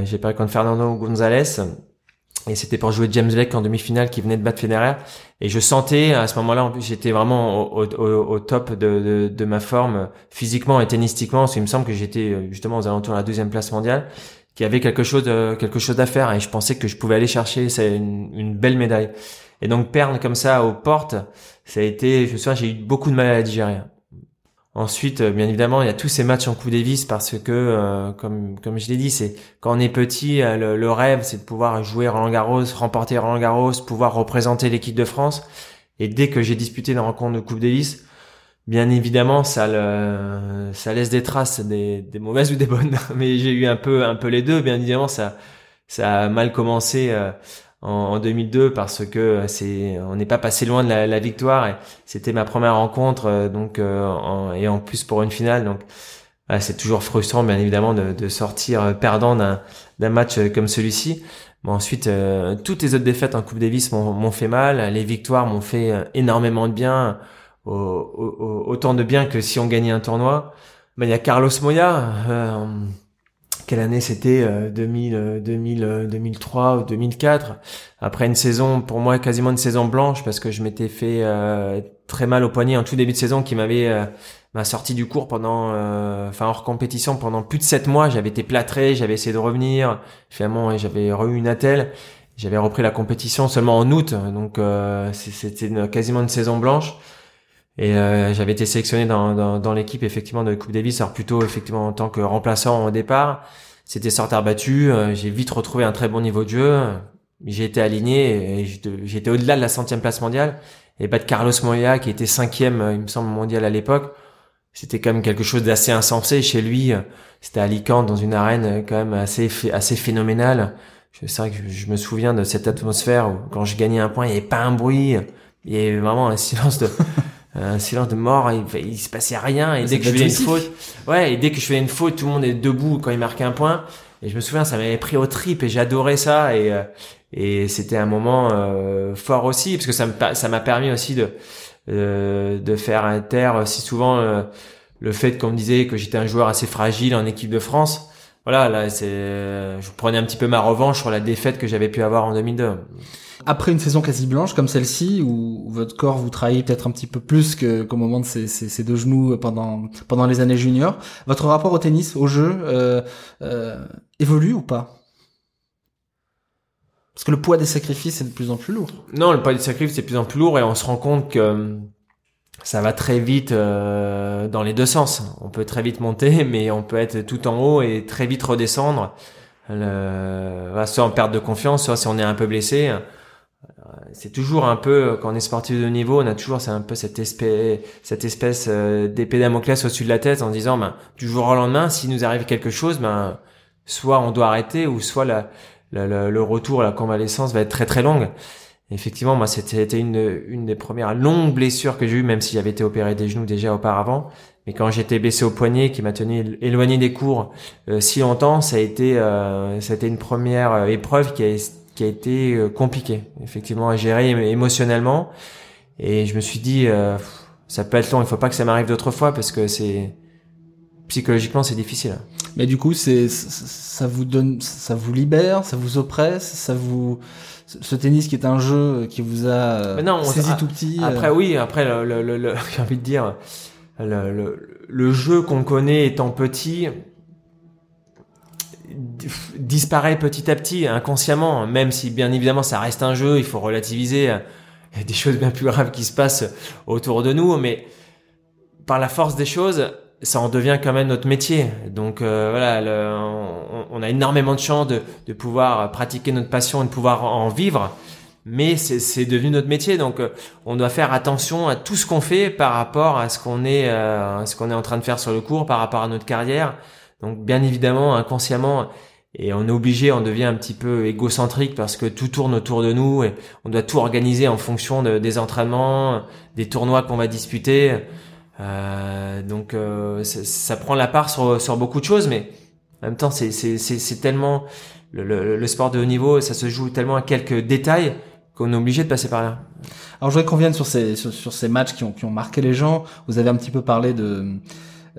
J'ai perdu contre Fernando González. Et c'était pour jouer James Blake en demi-finale qui venait de battre Federer. Et je sentais à ce moment-là, j'étais vraiment au, au, au top de, de, de, ma forme physiquement et tennistiquement. Parce qu'il me semble que j'étais euh, justement aux alentours de la deuxième place mondiale, qu'il y avait quelque chose, de, quelque chose à faire. Et je pensais que je pouvais aller chercher une, une belle médaille. Et donc perdre comme ça aux portes, ça a été, je me souviens, j'ai eu beaucoup de mal à digérer. Ensuite, euh, bien évidemment, il y a tous ces matchs en Coupe Davis parce que, euh, comme comme je l'ai dit, c'est quand on est petit, euh, le, rêve, c'est de pouvoir jouer Roland Garros, remporter Roland Garros, pouvoir représenter l'équipe de France. Et dès que j'ai disputé une rencontre de Coupe Davis, bien évidemment, ça le, ça laisse des traces, des, des mauvaises ou des bonnes. [LAUGHS] Mais j'ai eu un peu un peu les deux. Bien évidemment, ça ça a mal commencé en, 2002 parce que c'est on n'est pas passé loin de la, victoire et c'était ma première rencontre euh, donc euh, et en plus pour une finale. Donc c'est toujours frustrant bien évidemment de, de sortir perdant d'un match comme celui-ci. Mais ensuite euh, toutes les autres défaites en Coupe Davis m'ont fait mal. Les victoires m'ont fait énormément de bien autant de bien que si on gagnait un tournoi. Ben, il y a Carlos Moya quelle année c'était 2000 2000 2003 ou 2004 après une saison pour moi quasiment une saison blanche parce que je m'étais fait euh, très mal au poignet en tout début de saison qui m'avait euh, m'a sorti du cours pendant euh, hors compétition pendant plus de sept mois. J'avais été plâtré j'avais essayé de revenir. Finalement j'avais eu une attelle. J'avais repris la compétition seulement en août donc c'était quasiment une saison blanche et euh, j'avais été sélectionné dans, dans, dans l'équipe effectivement de Coupe Davis, alors plutôt effectivement en tant que remplaçant au départ. C'était sortir battu. Euh, j'ai vite retrouvé un très bon niveau de jeu. J'ai été aligné et j'étais au-delà de la centième place mondiale. Et de Carlos Moya qui était cinquième, il me semble, mondial à l'époque. C'était quand même quelque chose d'assez insensé chez lui. C'était à Alicante dans une arène quand même assez assez phénoménale. C'est vrai que je me souviens de cette atmosphère où quand je gagnais un point, il n'y avait pas un bruit. Il y avait vraiment un [LAUGHS] silence de un silence de mort, il, il se passait rien et dès que je faisais une faute, ouais, et dès que je faisais une faute, tout le monde est debout quand il marquait un point. Et je me souviens, ça m'avait pris au trip et j'adorais ça et euh, et c'était un moment euh, fort aussi parce que ça m'a permis aussi de euh, de faire taire si souvent le fait qu'on me disait que j'étais un joueur assez fragile en équipe de France. Voilà, là c'est je prenais un petit peu ma revanche sur la défaite que j'avais pu avoir en 2002 après une saison quasi blanche comme celle-ci, où votre corps vous trahit peut-être un petit peu plus qu'au moment de ces, deux genoux pendant pendant les années juniors, votre rapport au tennis, au jeu, euh, euh, évolue ou pas? Parce que le poids des sacrifices est de plus en plus lourd. Non, le poids des sacrifices est de plus en plus lourd et on se rend compte que euh, ça va très vite dans les deux sens. On peut très vite monter, [LAUGHS] mais on peut être tout en haut et très vite redescendre. Soit en perte de confiance, soit si on est un peu blessé c'est toujours un peu quand on est sportif de niveau, on a toujours c'est un peu cette espèce cette espèce euh, d'épée Damoclès au-dessus de la tête en disant ben du jour au lendemain s'il nous arrive quelque chose ben soit on doit arrêter ou soit le retour la convalescence va être très très longue effectivement, moi, c'était une, des premières longues blessures que j'ai eues, même si j'avais été opéré des genoux déjà auparavant. Mais quand j'étais blessé au poignet, qui m'a tenu éloigné des cours euh, si longtemps, ça a été, euh, ça a été une première euh, épreuve qui a, qui a été euh, compliquée, effectivement, à gérer émotionnellement. Et je me suis dit, ça peut être long, il faut pas que ça m'arrive d'autres fois parce que c'est psychologiquement c'est difficile. Mais du coup, c'est ça vous donne, ça vous libère, ça vous oppresse, ça vous ce tennis qui est un jeu qui vous a non, saisi tout petit. Après oui, après le, le, le, [LAUGHS] j'ai envie de dire le, le, jeu qu'on connaît étant petit disparaît petit à petit inconsciemment, même si bien évidemment ça reste un jeu, il faut relativiser. [LAUGHS] Il y a des choses bien plus graves qui se passent autour de nous, mais par la force des choses, ça en devient quand même notre métier. Donc euh, voilà, on, a énormément de chance de, de pouvoir pratiquer notre passion et de pouvoir en vivre mais c'est devenu notre métier donc euh, on doit faire attention à tout ce qu'on fait par rapport à ce qu'on est euh, ce qu'on est en train de faire sur le cours par rapport à notre carrière donc bien évidemment inconsciemment et on est obligé on devient un petit peu égocentrique parce que tout tourne autour de nous et on doit tout organiser en fonction de, des entraînements des tournois qu'on va disputer euh, donc euh, ça prend la part sur, sur beaucoup de choses mais en même temps c'est tellement le, le, le, sport de haut niveau, ça se joue tellement à quelques détails qu'on est obligé de passer par là. Alors je voudrais qu'on vienne sur ces sur, ces matchs qui ont qui ont marqué les gens. Vous avez un petit peu parlé de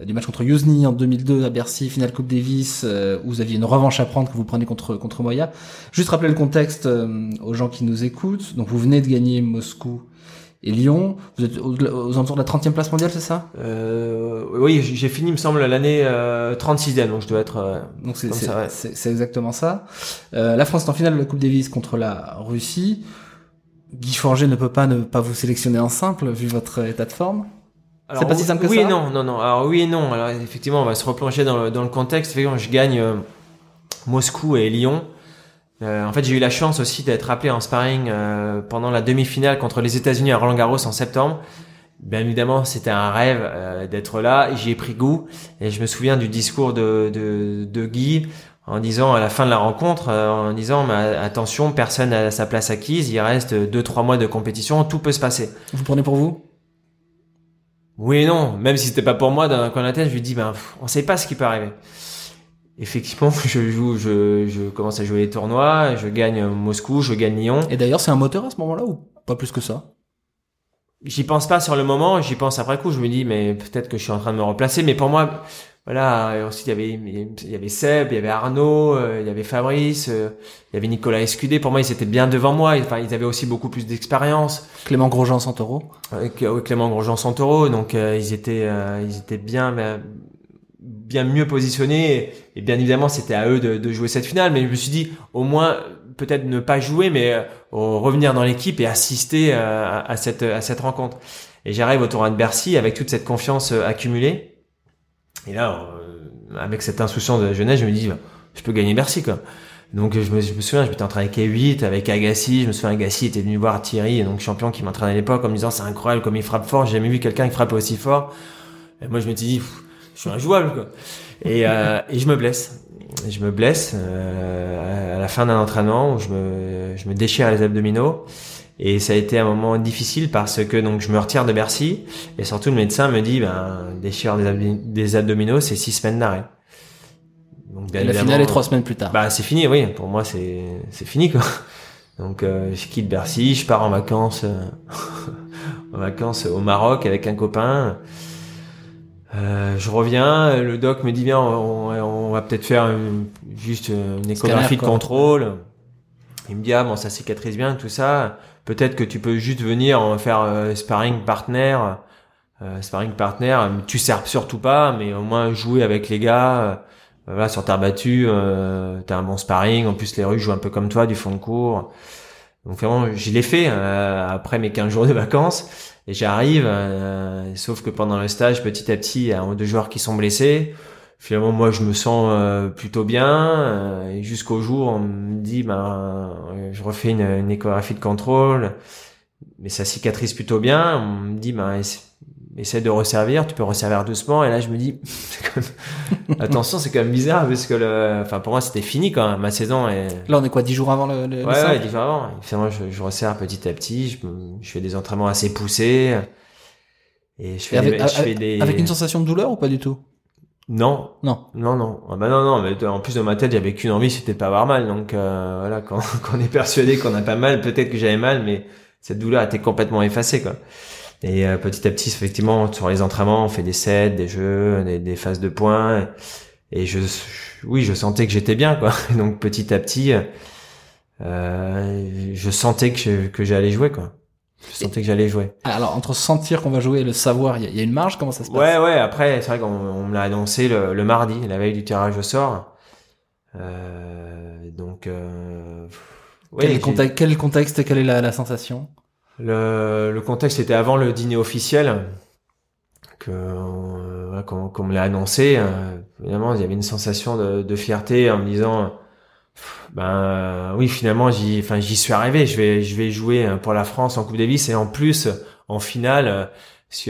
du match contre Yuzny en 2002 à Bercy, finale Coupe Davis, euh, où vous aviez une revanche à prendre que vous prenez contre contre Moya. Juste rappeler le contexte euh, aux gens qui nous écoutent. Donc vous venez de gagner Moscou et Lyon. Vous êtes aux, aux alentours de la 30e place mondiale, c'est ça? Euh, Oui, j'ai fini, me semble, l'année 36e, donc je dois être. donc c'est exactement ça. la France est en finale de la Coupe Davis contre la Russie. Guy Forger ne peut pas ne pas vous sélectionner en simple vu votre état de forme. C'est pas si simple que oui ça. Oui et non, non, non. Alors oui et non. Alors effectivement, on va se replonger dans le, dans le contexte. Effectivement, je gagne euh, Moscou et Lyon. Euh, en fait, j'ai eu la chance aussi d'être appelé en sparring euh, pendant la demi-finale contre les États-Unis à Roland Garros en septembre. Bien évidemment, c'était un rêve euh, d'être là. J'y ai pris goût et je me souviens du discours de, de, de Guy en disant à la fin de la rencontre, euh, en disant mais attention, personne n'a sa place acquise, il reste deux trois mois de compétition, tout peut se passer. Vous prenez pour vous? Oui et non, même si c'était pas pour moi, dans un coin de la tête, je lui dis ben on sait pas ce qui peut arriver. Effectivement, [LAUGHS] je joue, je, je commence à jouer les tournois, je gagne Moscou, je gagne Lyon. Et d'ailleurs, c'est un moteur à ce moment-là ou pas plus que ça? J'y pense pas sur le moment, j'y pense après coup. Je me dis mais peut-être que je suis en train de me replacer, mais pour moi, voilà, et ensuite il y avait il y avait Seb, il y avait Arnaud, euh, il y avait Fabrice, euh, il y avait Nicolas Escudé. Pour moi, ils étaient bien devant moi. Enfin, ils avaient aussi beaucoup plus d'expérience. Clément Grosjean Santoro. Euh, Clément Grosjean Santoro. Donc ils étaient ils étaient bien bien mieux positionnés et, bien évidemment c'était à eux de, de, jouer cette finale. Mais je me suis dit au moins peut-être ne pas jouer, mais revenir dans l'équipe et assister à, à cette à cette rencontre. Et j'arrive au tournoi de Bercy avec toute cette confiance accumulée. Et là, euh, avec cette insouciance de la jeunesse, je me dis, je peux gagner Bercy, quoi. Donc je me, je me souviens, j'étais entraîné avec E8, avec Agassi, je me souviens Agassi était venu voir Thierry, donc champion qui m'entraînait à l'époque, en me disant c'est incroyable comme il frappe fort, j'ai jamais vu quelqu'un qui frappe aussi fort. Et moi je me suis dit, je suis injouable quoi. Et, euh, et je me blesse. Je me blesse euh, à la fin d'un entraînement où je me, je me déchire les abdominaux. Et ça a été un moment difficile parce que donc je me retire de Bercy et surtout le médecin me dit ben déchire des, abdominaux c'est six semaines d'arrêt. Donc bien la finale est trois semaines plus tard. Bah c'est fini oui pour moi c'est c'est fini quoi. Donc euh, je quitte Bercy, je pars en vacances euh, [LAUGHS] en vacances au Maroc avec un copain. Euh, je reviens, le doc me dit bien on, on va peut-être faire juste une échographie de contrôle. Il me dit ah bon ça cicatrise bien tout ça peut-être que tu peux juste venir en faire euh, sparring partner, euh, sparring partner. Tu sers surtout pas, mais au moins jouer avec les gars. Euh, voilà, sur terre battue, euh, t'as un bon sparring. En plus, les rues jouent un peu comme toi, du fond de cours. Donc vraiment, je l'ai fait après mes 15 jours de vacances. Et j'arrive, sauf que pendant le stage, petit à petit, il y a un ou deux joueurs qui sont blessés finalement moi je me sens euh, plutôt bien euh, et jusqu'au jour on me dit ben je refais une, une, échographie de contrôle mais ça cicatrise plutôt bien on me dit ben essaie de resservir, tu peux resservir doucement. Et là, je me dis, [LAUGHS] attention, c'est quand même bizarre parce que le, enfin, pour moi, c'était fini quand même, ma saison. Et... Là, on est quoi, dix jours avant le, le Ouais, ouais, dix jours avant. finalement, je, je resserre petit à petit. Je, je, fais des entraînements assez poussés. Et je fais, avec, des, je fais des... avec une sensation de douleur ou pas du tout? Non. Non. Non, non. Ah bah non, non. Mais en plus, dans ma tête, j'avais qu'une envie, c'était pas avoir mal. Donc, euh, voilà, [LAUGHS] quand, quand on est persuadé qu'on a pas mal, peut-être que j'avais mal, mais cette douleur était complètement effacée, quoi. Et euh, petit à petit, effectivement, sur les entraînements, on fait des sets, des jeux, des, des phases de points. Et je, oui, je sentais que j'étais bien, quoi. [LAUGHS] Donc, petit à petit, euh, je sentais que, que j'allais jouer, quoi. Je sentais que j'allais jouer. Alors, entre sentir qu'on va jouer et le savoir, il y, a une marge Comment ça se passe? Ouais, ouais. Après, c'est vrai qu'on on me l'a annoncé le, le, mardi, la veille du tirage au sort. Euh, donc... Euh, quel, contexte, quel contexte et quelle est la, la sensation? Le, le, contexte était avant le dîner officiel que euh, qu'on me l'a annoncé. Euh, évidemment, il y avait une sensation de, de fierté en me disant ben oui finalement j'y suis arrivé. Je vais jouer pour la France en Coupe Davis. Et en plus en finale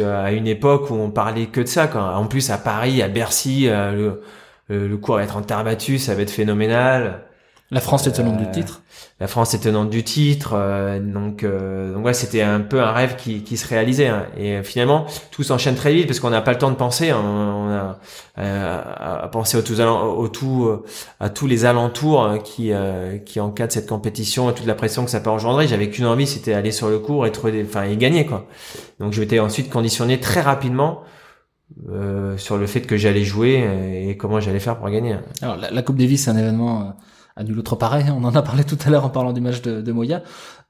à une époque où on parlait que de ça quoi. en plus à Paris à Bercy le, le cours va être en terre battue ça va être phénoménal la France est tenante du euh, titre. La France est tenante du titre, euh, donc euh, donc ouais, c'était un peu un rêve qui, qui se réalisait. Hein. Et finalement, tout s'enchaîne très vite parce qu'on n'a pas le temps de penser. Hein. On a à penser au tout, au tout à tous les alentours hein, qui qui encadrent cette compétition et toute la pression que ça peut engendrer. J'avais qu'une envie, c'était aller sur le cours et trouver, enfin et gagner quoi. Donc je m'étais ensuite conditionné très rapidement. sur le fait que j'allais jouer et comment j'allais faire pour gagner. Alors la, la Coupe Davis c'est un événement à nul autre pareil. On en a parlé tout à l'heure en parlant du match de, de Moya.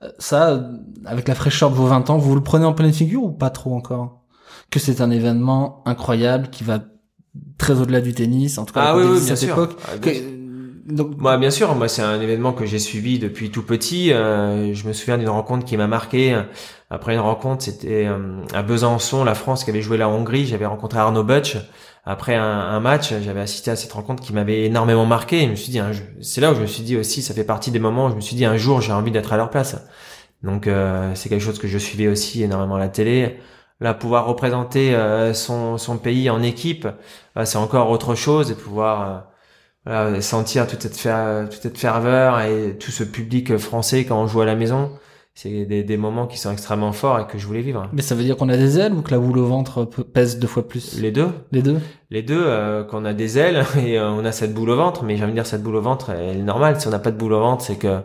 Euh, ça, avec la fraîcheur de vos 20 ans, vous le prenez en pleine figure ou pas trop encore? Que c'est un événement incroyable qui va très au-delà du tennis, en tout cas ah, oui, oui, cette sûr. époque. Ah, bien Donc... Moi, bien sûr, moi c'est un événement que j'ai suivi depuis tout petit. Euh, je me souviens d'une rencontre qui m'a marqué. Après une rencontre, c'était euh, à Besançon, la France qui avait joué la Hongrie. J'avais rencontré Arnaud Butch après un, un match, j'avais assisté à cette rencontre qui m'avait énormément marqué. Et je me suis dit, c'est là où je me suis dit aussi, ça fait partie des moments où je me suis dit un jour j'ai envie d'être à leur place. Donc euh, c'est quelque chose que je suivais aussi énormément à la télé. Là, pouvoir représenter euh, son, son pays en équipe, euh, c'est encore autre chose et pouvoir sentir toute cette, toute cette ferveur et tout ce public français quand on joue à la maison c'est des, des, moments qui sont extrêmement forts et que je voulais vivre. Mais ça veut dire qu'on a des ailes ou que la boule au ventre pèse deux fois plus? Les deux. Les deux? Les deux, euh, qu'on a des ailes [LAUGHS] et euh, on a cette boule au ventre, mais j'ai envie de dire cette boule au ventre, elle est normale. Si on n'a pas de boule au ventre, c'est que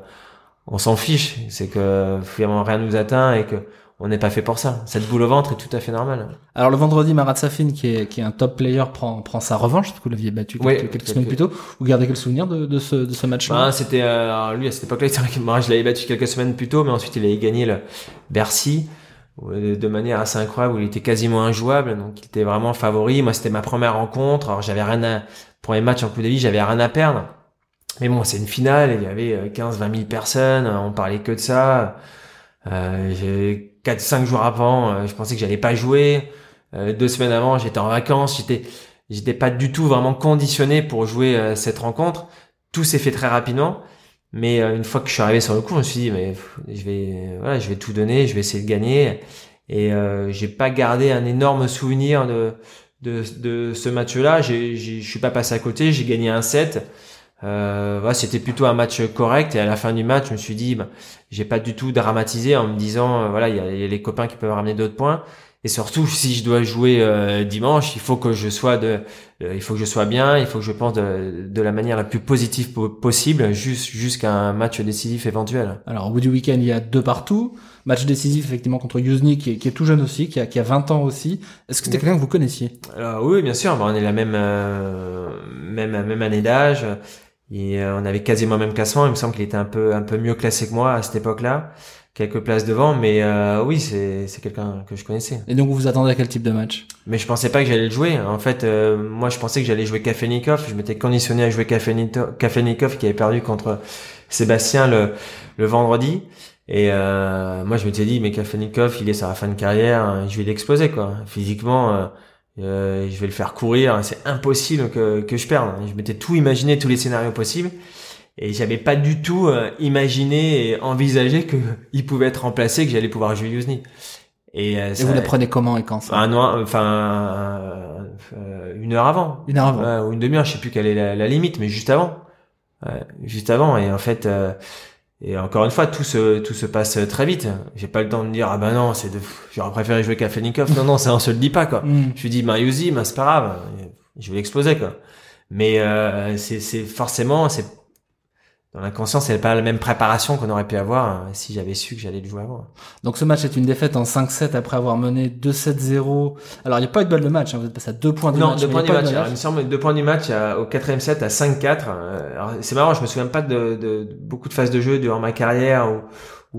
on s'en fiche, c'est que finalement rien nous atteint et que on n'est pas fait pour ça. Cette boule au ventre est tout à fait normale. Alors le vendredi, Marat Safin, qui est, qui est un top player, prend, prend sa revanche, parce que vous l'aviez battu quelques, quelques semaines plus tôt. Vous gardez quel souvenir de, de ce, de ce match-là? Bah, C'était euh, lui à cette époque-là, moi je l'avais battu quelques semaines plus tôt, mais ensuite il avait gagné le Bercy euh, de manière assez incroyable où il était quasiment injouable, donc il était vraiment favori. Moi c'était ma première rencontre, alors j'avais rien à pour les matchs en coup de vie, j'avais rien à perdre. Mais bon, c'est une finale, il y avait 15-20 euh, 000 personnes, on parlait que de ça. Euh, quatre cinq jours avant, euh, je pensais que j'allais pas jouer. Euh, deux semaines avant, j'étais en vacances. J'étais j'étais pas du tout vraiment conditionné pour jouer euh, cette rencontre. Tout s'est fait très rapidement. Mais une fois que je suis arrivé sur le coup, je me suis dit mais je vais voilà, je vais tout donner, je vais essayer de gagner. Et euh, j'ai pas gardé un énorme souvenir de de, de ce match-là. Je suis pas passé à côté. J'ai gagné un set. Euh, c'était plutôt un match correct et à la fin du match, je me suis dit, bah, j'ai pas du tout dramatisé en me disant, euh, voilà, il y a, les copains qui peuvent ramener d'autres points. Et surtout, [LAUGHS] si je dois jouer euh, dimanche, il faut que je sois de, il faut que je sois bien, il faut que je pense de, de la manière la plus positive possible, jusqu'à un match décisif éventuel. Alors au bout du week-end, il y a deux partout. Match décisif effectivement contre Yuzny qui est, qui est tout jeune aussi, qui a, qui a 20 ans aussi. Est-ce que c'était quelqu'un que vous connaissiez? Alors, Oui, bien sûr. on est la même même même année d'âge. Et euh, on avait quasiment le même classement. Il me semble qu'il était un peu un peu mieux classé que moi à cette époque-là, quelques places devant. Mais euh, oui, c'est c'est quelqu'un que je connaissais. Et donc vous vous attendez à quel type de match? Mais je pensais pas que j'allais le jouer. En fait, euh, moi je pensais que j'allais jouer Kafenikov. Je m'étais conditionné à jouer Kafenikov qui avait perdu contre Sébastien le le vendredi. Et euh, moi je m'étais dit mais Kafenikov il est sur la fin de carrière, je vais l'exploser quoi. Physiquement euh, je vais le faire courir, c'est impossible que, que je perde. Je m'étais tout imaginé, tous les scénarios possibles, et j'avais pas du tout euh, imaginé et envisagé que [LAUGHS] il pouvait être remplacé, que j'allais pouvoir jouer Yuzny. Et, euh, Et ça- vous la prenez comment et quand ça un noir, enfin euh, une heure avant, Une heure avant. Ou une demi-heure, je sais plus quelle est la, la limite, mais juste avant, juste avant. Et en fait, euh, et encore une fois, tout se tout se passe très vite. J'ai pas le temps de me dire ah ben non, c'est de, j'aurais préféré jouer Kafelnikov. Non non, ça on se le dit pas quoi. Hmm. Je lui dis Mariusi, ben c'est pas grave, je vais l'exploser quoi. Mais euh, c'est c'est forcément c'est dans l'inconscient, c'est pas la même préparation qu'on aurait pu avoir hein, si j'avais su que j'allais le jouer avant. Donc ce match est une défaite en 5-7 après avoir mené 2-7-0. Alors il n'y a pas eu de balle de match, hein, vous êtes passé à deux points du non, match. deux mais points il du match. Alors, il me semble deux points du match à- au quatrième set à 5-4. Euh, C'est marrant, je me souviens pas de, de, de beaucoup de phases de jeu durant ma carrière ou,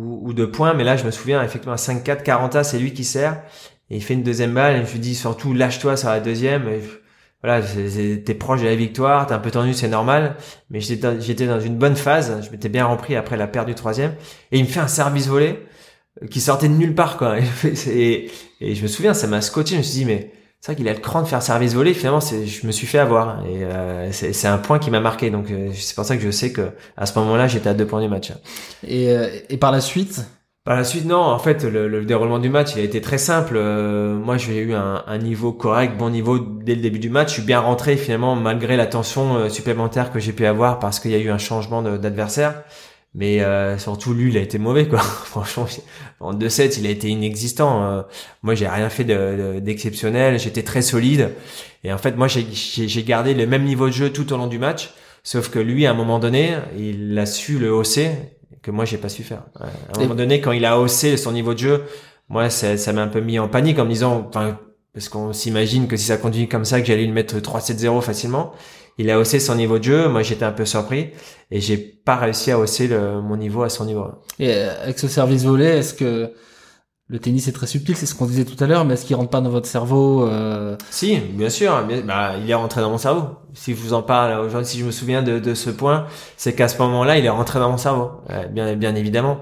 ou, ou de points, mais là je me souviens effectivement à 5-4, 40 c'est lui qui sert et il fait une deuxième balle et je lui dis surtout lâche-toi sur la deuxième. Et je- voilà, t'es proche de la victoire, t'es un peu tendu, c'est normal, mais j'étais dans, une bonne phase, je m'étais bien repris après la perte du troisième et il me fait un service volé qui sortait de nulle part quoi. [LAUGHS] Et, je me souviens, ça m'a scotché, je me suis dit mais c'est vrai qu'il a le cran de faire service volé. Finalement, je me suis fait avoir. Et euh, c'est, un point qui m'a marqué. Donc, euh, c'est pour ça que je sais que à ce moment-là, j'étais à deux points du match. Euh, et par la suite, Par la suite, non. En fait, le, le déroulement du match, il a été très simple. Euh, moi, j'ai eu un, niveau correct, bon niveau dès le début du match. Je suis bien rentré finalement, malgré la tension euh, supplémentaire que j'ai pu avoir parce qu'il y a eu un changement d'adversaire. Mais euh, surtout, lui, il a été mauvais, quoi. [LAUGHS] Franchement, en 2-7, il a été inexistant. Euh, moi, j'ai rien fait de- de- d'exceptionnel. J'étais très solide. Et en fait, moi, j'ai gardé le même niveau de jeu tout au long du match. Sauf que lui, à un moment donné, il a su le hausser que moi, j'ai pas su faire. À un moment donné, quand il a haussé son niveau de jeu, moi, ça ça m'a un peu mis en panique en me disant, enfin, parce qu'on s'imagine que si ça continue comme ça, que j'allais lui mettre 3-7-0 facilement. Il a haussé son niveau de jeu. Moi, j'étais un peu surpris et j'ai pas réussi à hausser le, mon niveau à son niveau. et euh, avec ce service volé, est-ce que le tennis est très subtil, c'est ce qu'on disait tout à l'heure, mais est-ce qu'il rentre pas dans votre cerveau euh, Si, bien sûr, bien- bah, il est rentré dans mon cerveau. Si je vous en parle aujourd'hui, si je me souviens de, de ce point, c'est qu'à ce moment-là, il est rentré dans mon cerveau, Euh, bien, bien évidemment.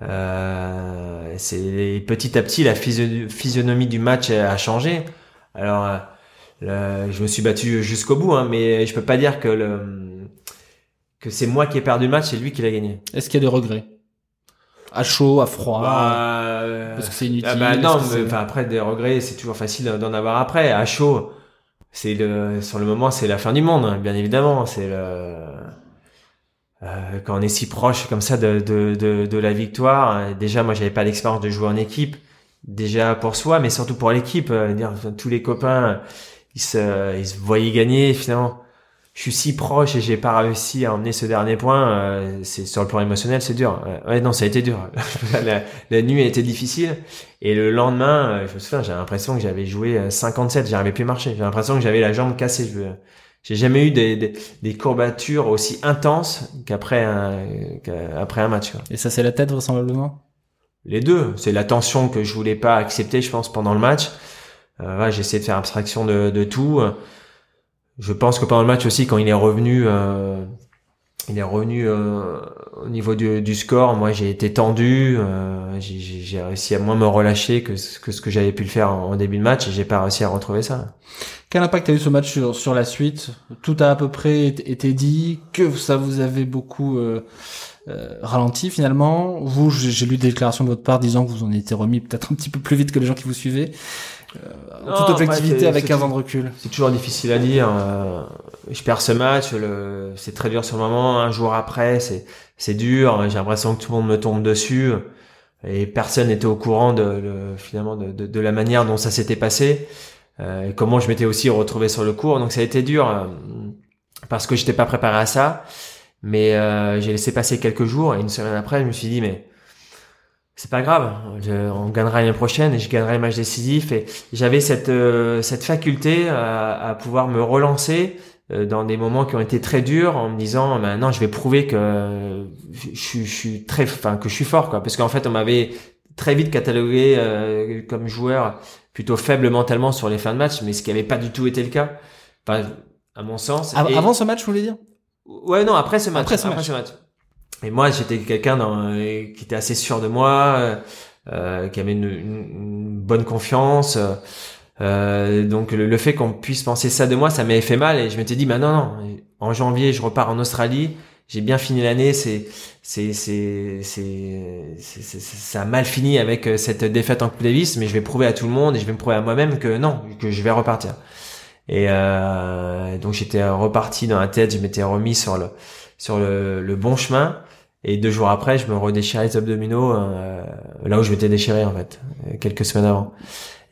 Euh, c'est petit à petit la physio- physionomie du match a changé. Alors, euh, le- je me suis battu jusqu'au bout, hein, mais je peux pas dire que le que c'est moi qui ai perdu le match, c'est lui qui l'a gagné. Est-ce qu'il y a des regrets? À chaud, à froid Bah, Parce que c'est inutile ah bah non, mais, enfin, après des regrets, c'est toujours facile d'en avoir après. À chaud, c'est le sur le moment, c'est la fin du monde, hein, bien évidemment. C'est le euh, quand on est si proche comme ça de de de, de la victoire. euh, Déjà, moi, j'avais pas l'expérience de jouer en équipe. Déjà pour soi, mais surtout pour l'équipe. euh, dire tous les copains, ils se ils se voyaient gagner. Finalement, je suis si proche et j'ai pas réussi à emmener ce dernier point. euh, c'est sur le plan émotionnel, c'est dur. Ouais, ouais, non, ça a été dur. [LAUGHS] la, la nuit a été difficile et le lendemain, euh, je me souviens, j'avais l'impression que j'avais joué euh, 57, j'arrivais plus à marcher. J'ai l'impression que j'avais la jambe cassée. Je j'ai jamais eu des, des, des courbatures aussi intenses qu'après un qu'après un match. Quoi. Et ça, c'est la tête, vraisemblablement? Les deux, c'est la tension que je voulais pas accepter, je pense, pendant le match. Euh, ouais, j'ai essayé de faire abstraction de, de tout. Je pense que pendant le match aussi, quand il est revenu, euh, il est revenu euh, au niveau du, du score. Moi, j'ai été tendu. Euh, j'ai- réussi à moins me relâcher que, ce- que j'avais pu le faire en, début de match, et j'ai pas réussi à retrouver ça. Quel impact a eu ce match sur, sur la suite? Tout a à peu près été dit, que ça vous avait beaucoup euh, ralenti finalement. Vous, j'ai lu des déclarations de votre part disant que vous en étiez remis peut-être un petit peu plus vite que les gens qui vous suivaient. Euh, en Non, toute objectivité, avec c'est 15 tout- ans de recul. C'est toujours difficile à dire. euh, je perds ce match, le, c'est très dur sur le moment. Un jour après, c'est, c'est dur. J'ai l'impression que tout le monde me tombe dessus et personne n'était au courant de, le- finalement de, de, de la manière dont ça s'était passé euh, et comment je m'étais aussi retrouvé sur le cours. Donc ça a été dur euh, parce que j'étais pas préparé à ça. Mais euh, j'ai laissé passer quelques jours et une semaine après, je me suis dit mais c'est pas grave, je- on gagnera l'année prochaine et je gagnerai le match décisif. Et j'avais cette euh, cette faculté à, à pouvoir me relancer euh, dans des moments qui ont été très durs en me disant maintenant je vais prouver que je, suis- je suis très enfin que je suis fort quoi. Parce qu'en fait on m'avait très vite catalogué euh, comme joueur plutôt faible mentalement sur les fins de match mais ce qui avait pas du tout été le cas. Enfin à mon sens Av- Et- Avant ce match, vous voulez dire? Ouais, non, après ce match. Après ce match. Et moi, j'étais quelqu'un dans, euh, qui était assez sûr de moi, euh, euh, qui avait une, une- bonne confiance. euh, euh, donc le, le fait qu'on puisse penser ça de moi, ça m'avait fait mal et je m'étais dit, bah non, non, en janvier, je repars en Australie, j'ai bien fini l'année, c'est c'est c'est c'est ça a mal fini avec euh, cette défaite en Coupe Davis, mais je vais prouver à tout le monde et je vais me prouver à moi-même que non, que je vais repartir. Et euh, donc j'étais reparti dans la tête, je m'étais remis sur le sur le, le, bon chemin. Et deux jours après, je me redéchirais les abdominaux euh, là où je m'étais déchiré en fait, quelques semaines avant.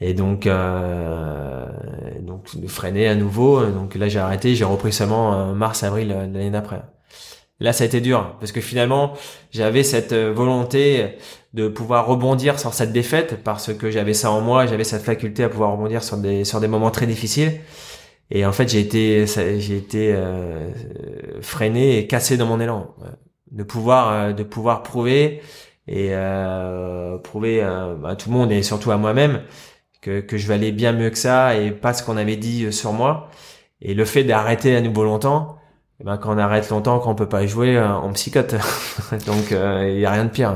Et donc euh, donc freiner à nouveau. Donc là j'ai arrêté, j'ai repris seulement euh, mars avril l'année d'après. Là, ça a été dur parce que finalement, j'avais cette euh, volonté de pouvoir rebondir sur cette défaite parce que j'avais ça en moi, j'avais cette faculté à pouvoir rebondir sur des sur des moments très difficiles. Et en fait, j'ai été j'ai été euh, freiné et cassé dans mon élan de pouvoir euh, de pouvoir prouver et euh, prouver à tout le monde et surtout à moi-même que que je valais bien mieux que ça et pas ce qu'on avait dit sur moi. Et le fait d'arrêter à nouveau longtemps, eh ben quand on arrête longtemps, quand on peut pas y jouer, euh, on psychote. [LAUGHS] Donc euh, il y a rien de pire.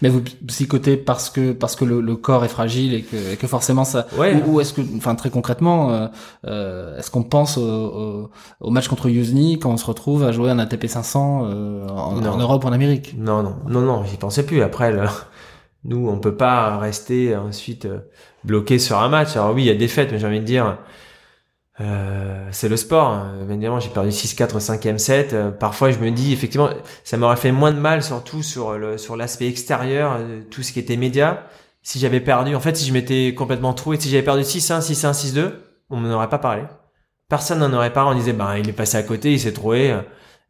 Mais vous psychotez parce que parce que le, le corps est fragile et que, et que forcément ça. Ouais. Ou, est-ce que, enfin très concrètement, euh, euh est-ce qu'on pense au, au, match contre Yuzny quand on se retrouve à jouer un ATP 500 en, en, Europe ou en Amérique? Non non non non, j'y pensais plus. Après, [LAUGHS] nous on peut pas rester ensuite bloqué sur un match. Alors oui, il y a des fêtes, mais j'ai envie de dire euh, c'est le sport. Hein. Évidemment, j'ai perdu 6-4 au 5 set. Euh, parfois, je me dis, effectivement, ça m'aurait fait moins de mal, surtout sur le sur l'aspect extérieur, euh, tout ce qui était média. Si j'avais perdu, en fait, si je m'étais complètement troué, si j'avais perdu 6-1, 6-1, 6-2, on m'en aurait pas parlé. Personne n'en aurait parlé. On disait, ben, il est passé à côté, il s'est troué.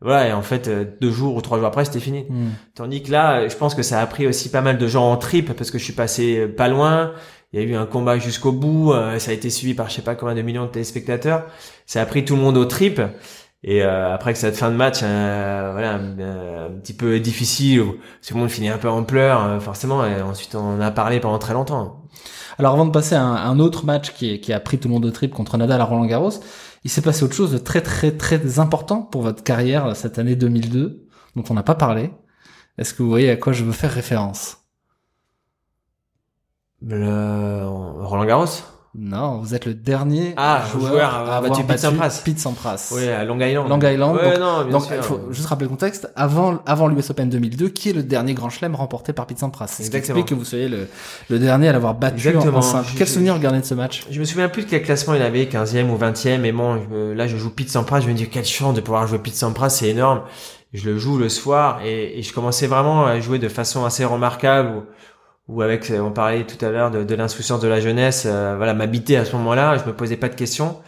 Voilà, et en fait, deux jours ou trois jours après, c'était fini. Hmm. Tandis que là, je pense que ça a pris aussi pas mal de gens en trip parce que je suis passé pas loin il y a eu un combat jusqu'au bout, euh, ça a été suivi par je sais pas combien de millions de téléspectateurs. Ça a pris tout le monde au trip. Et euh, après que cette fin de match, euh, voilà, un, petit peu difficile, où tout le monde finit un peu en pleurs, forcément. Et ensuite, on a parlé pendant très longtemps. Alors avant de passer à un, autre match qui, qui, a pris tout le monde au trip contre Nadal à Roland Garros, il s'est passé autre chose de très très très important pour votre carrière cette année 2002, dont on n'a pas parlé. Est-ce que vous voyez à quoi je veux faire référence? Le... Roland Garros? Non, vous êtes le dernier ah, joueur, à avoir battu Pete Sampras. Pete Sampras. Oui, à Long Island. Long Island. Ouais, donc, non, donc il faut juste rappeler le contexte. Avant, avant l'US Open 2002, qui est le dernier Grand Chelem remporté par Pete Sampras? C'est ce qui explique que vous soyez le, le dernier à l'avoir battu Exactement. en, simple. Quel souvenir regardez de ce match? Je me souviens plus de quel classement il avait, 15e ou 20e. Et bon, là, je joue Pete Sampras. Je me dis quelle chance de pouvoir jouer Pete Sampras, c'est énorme. Je le joue le soir et, et, je commençais vraiment à jouer de façon assez remarquable. Ou avec on parlait tout à l'heure de, de l'insouciance de la jeunesse euh, voilà m'habiter à ce moment-là je me posais pas de questions.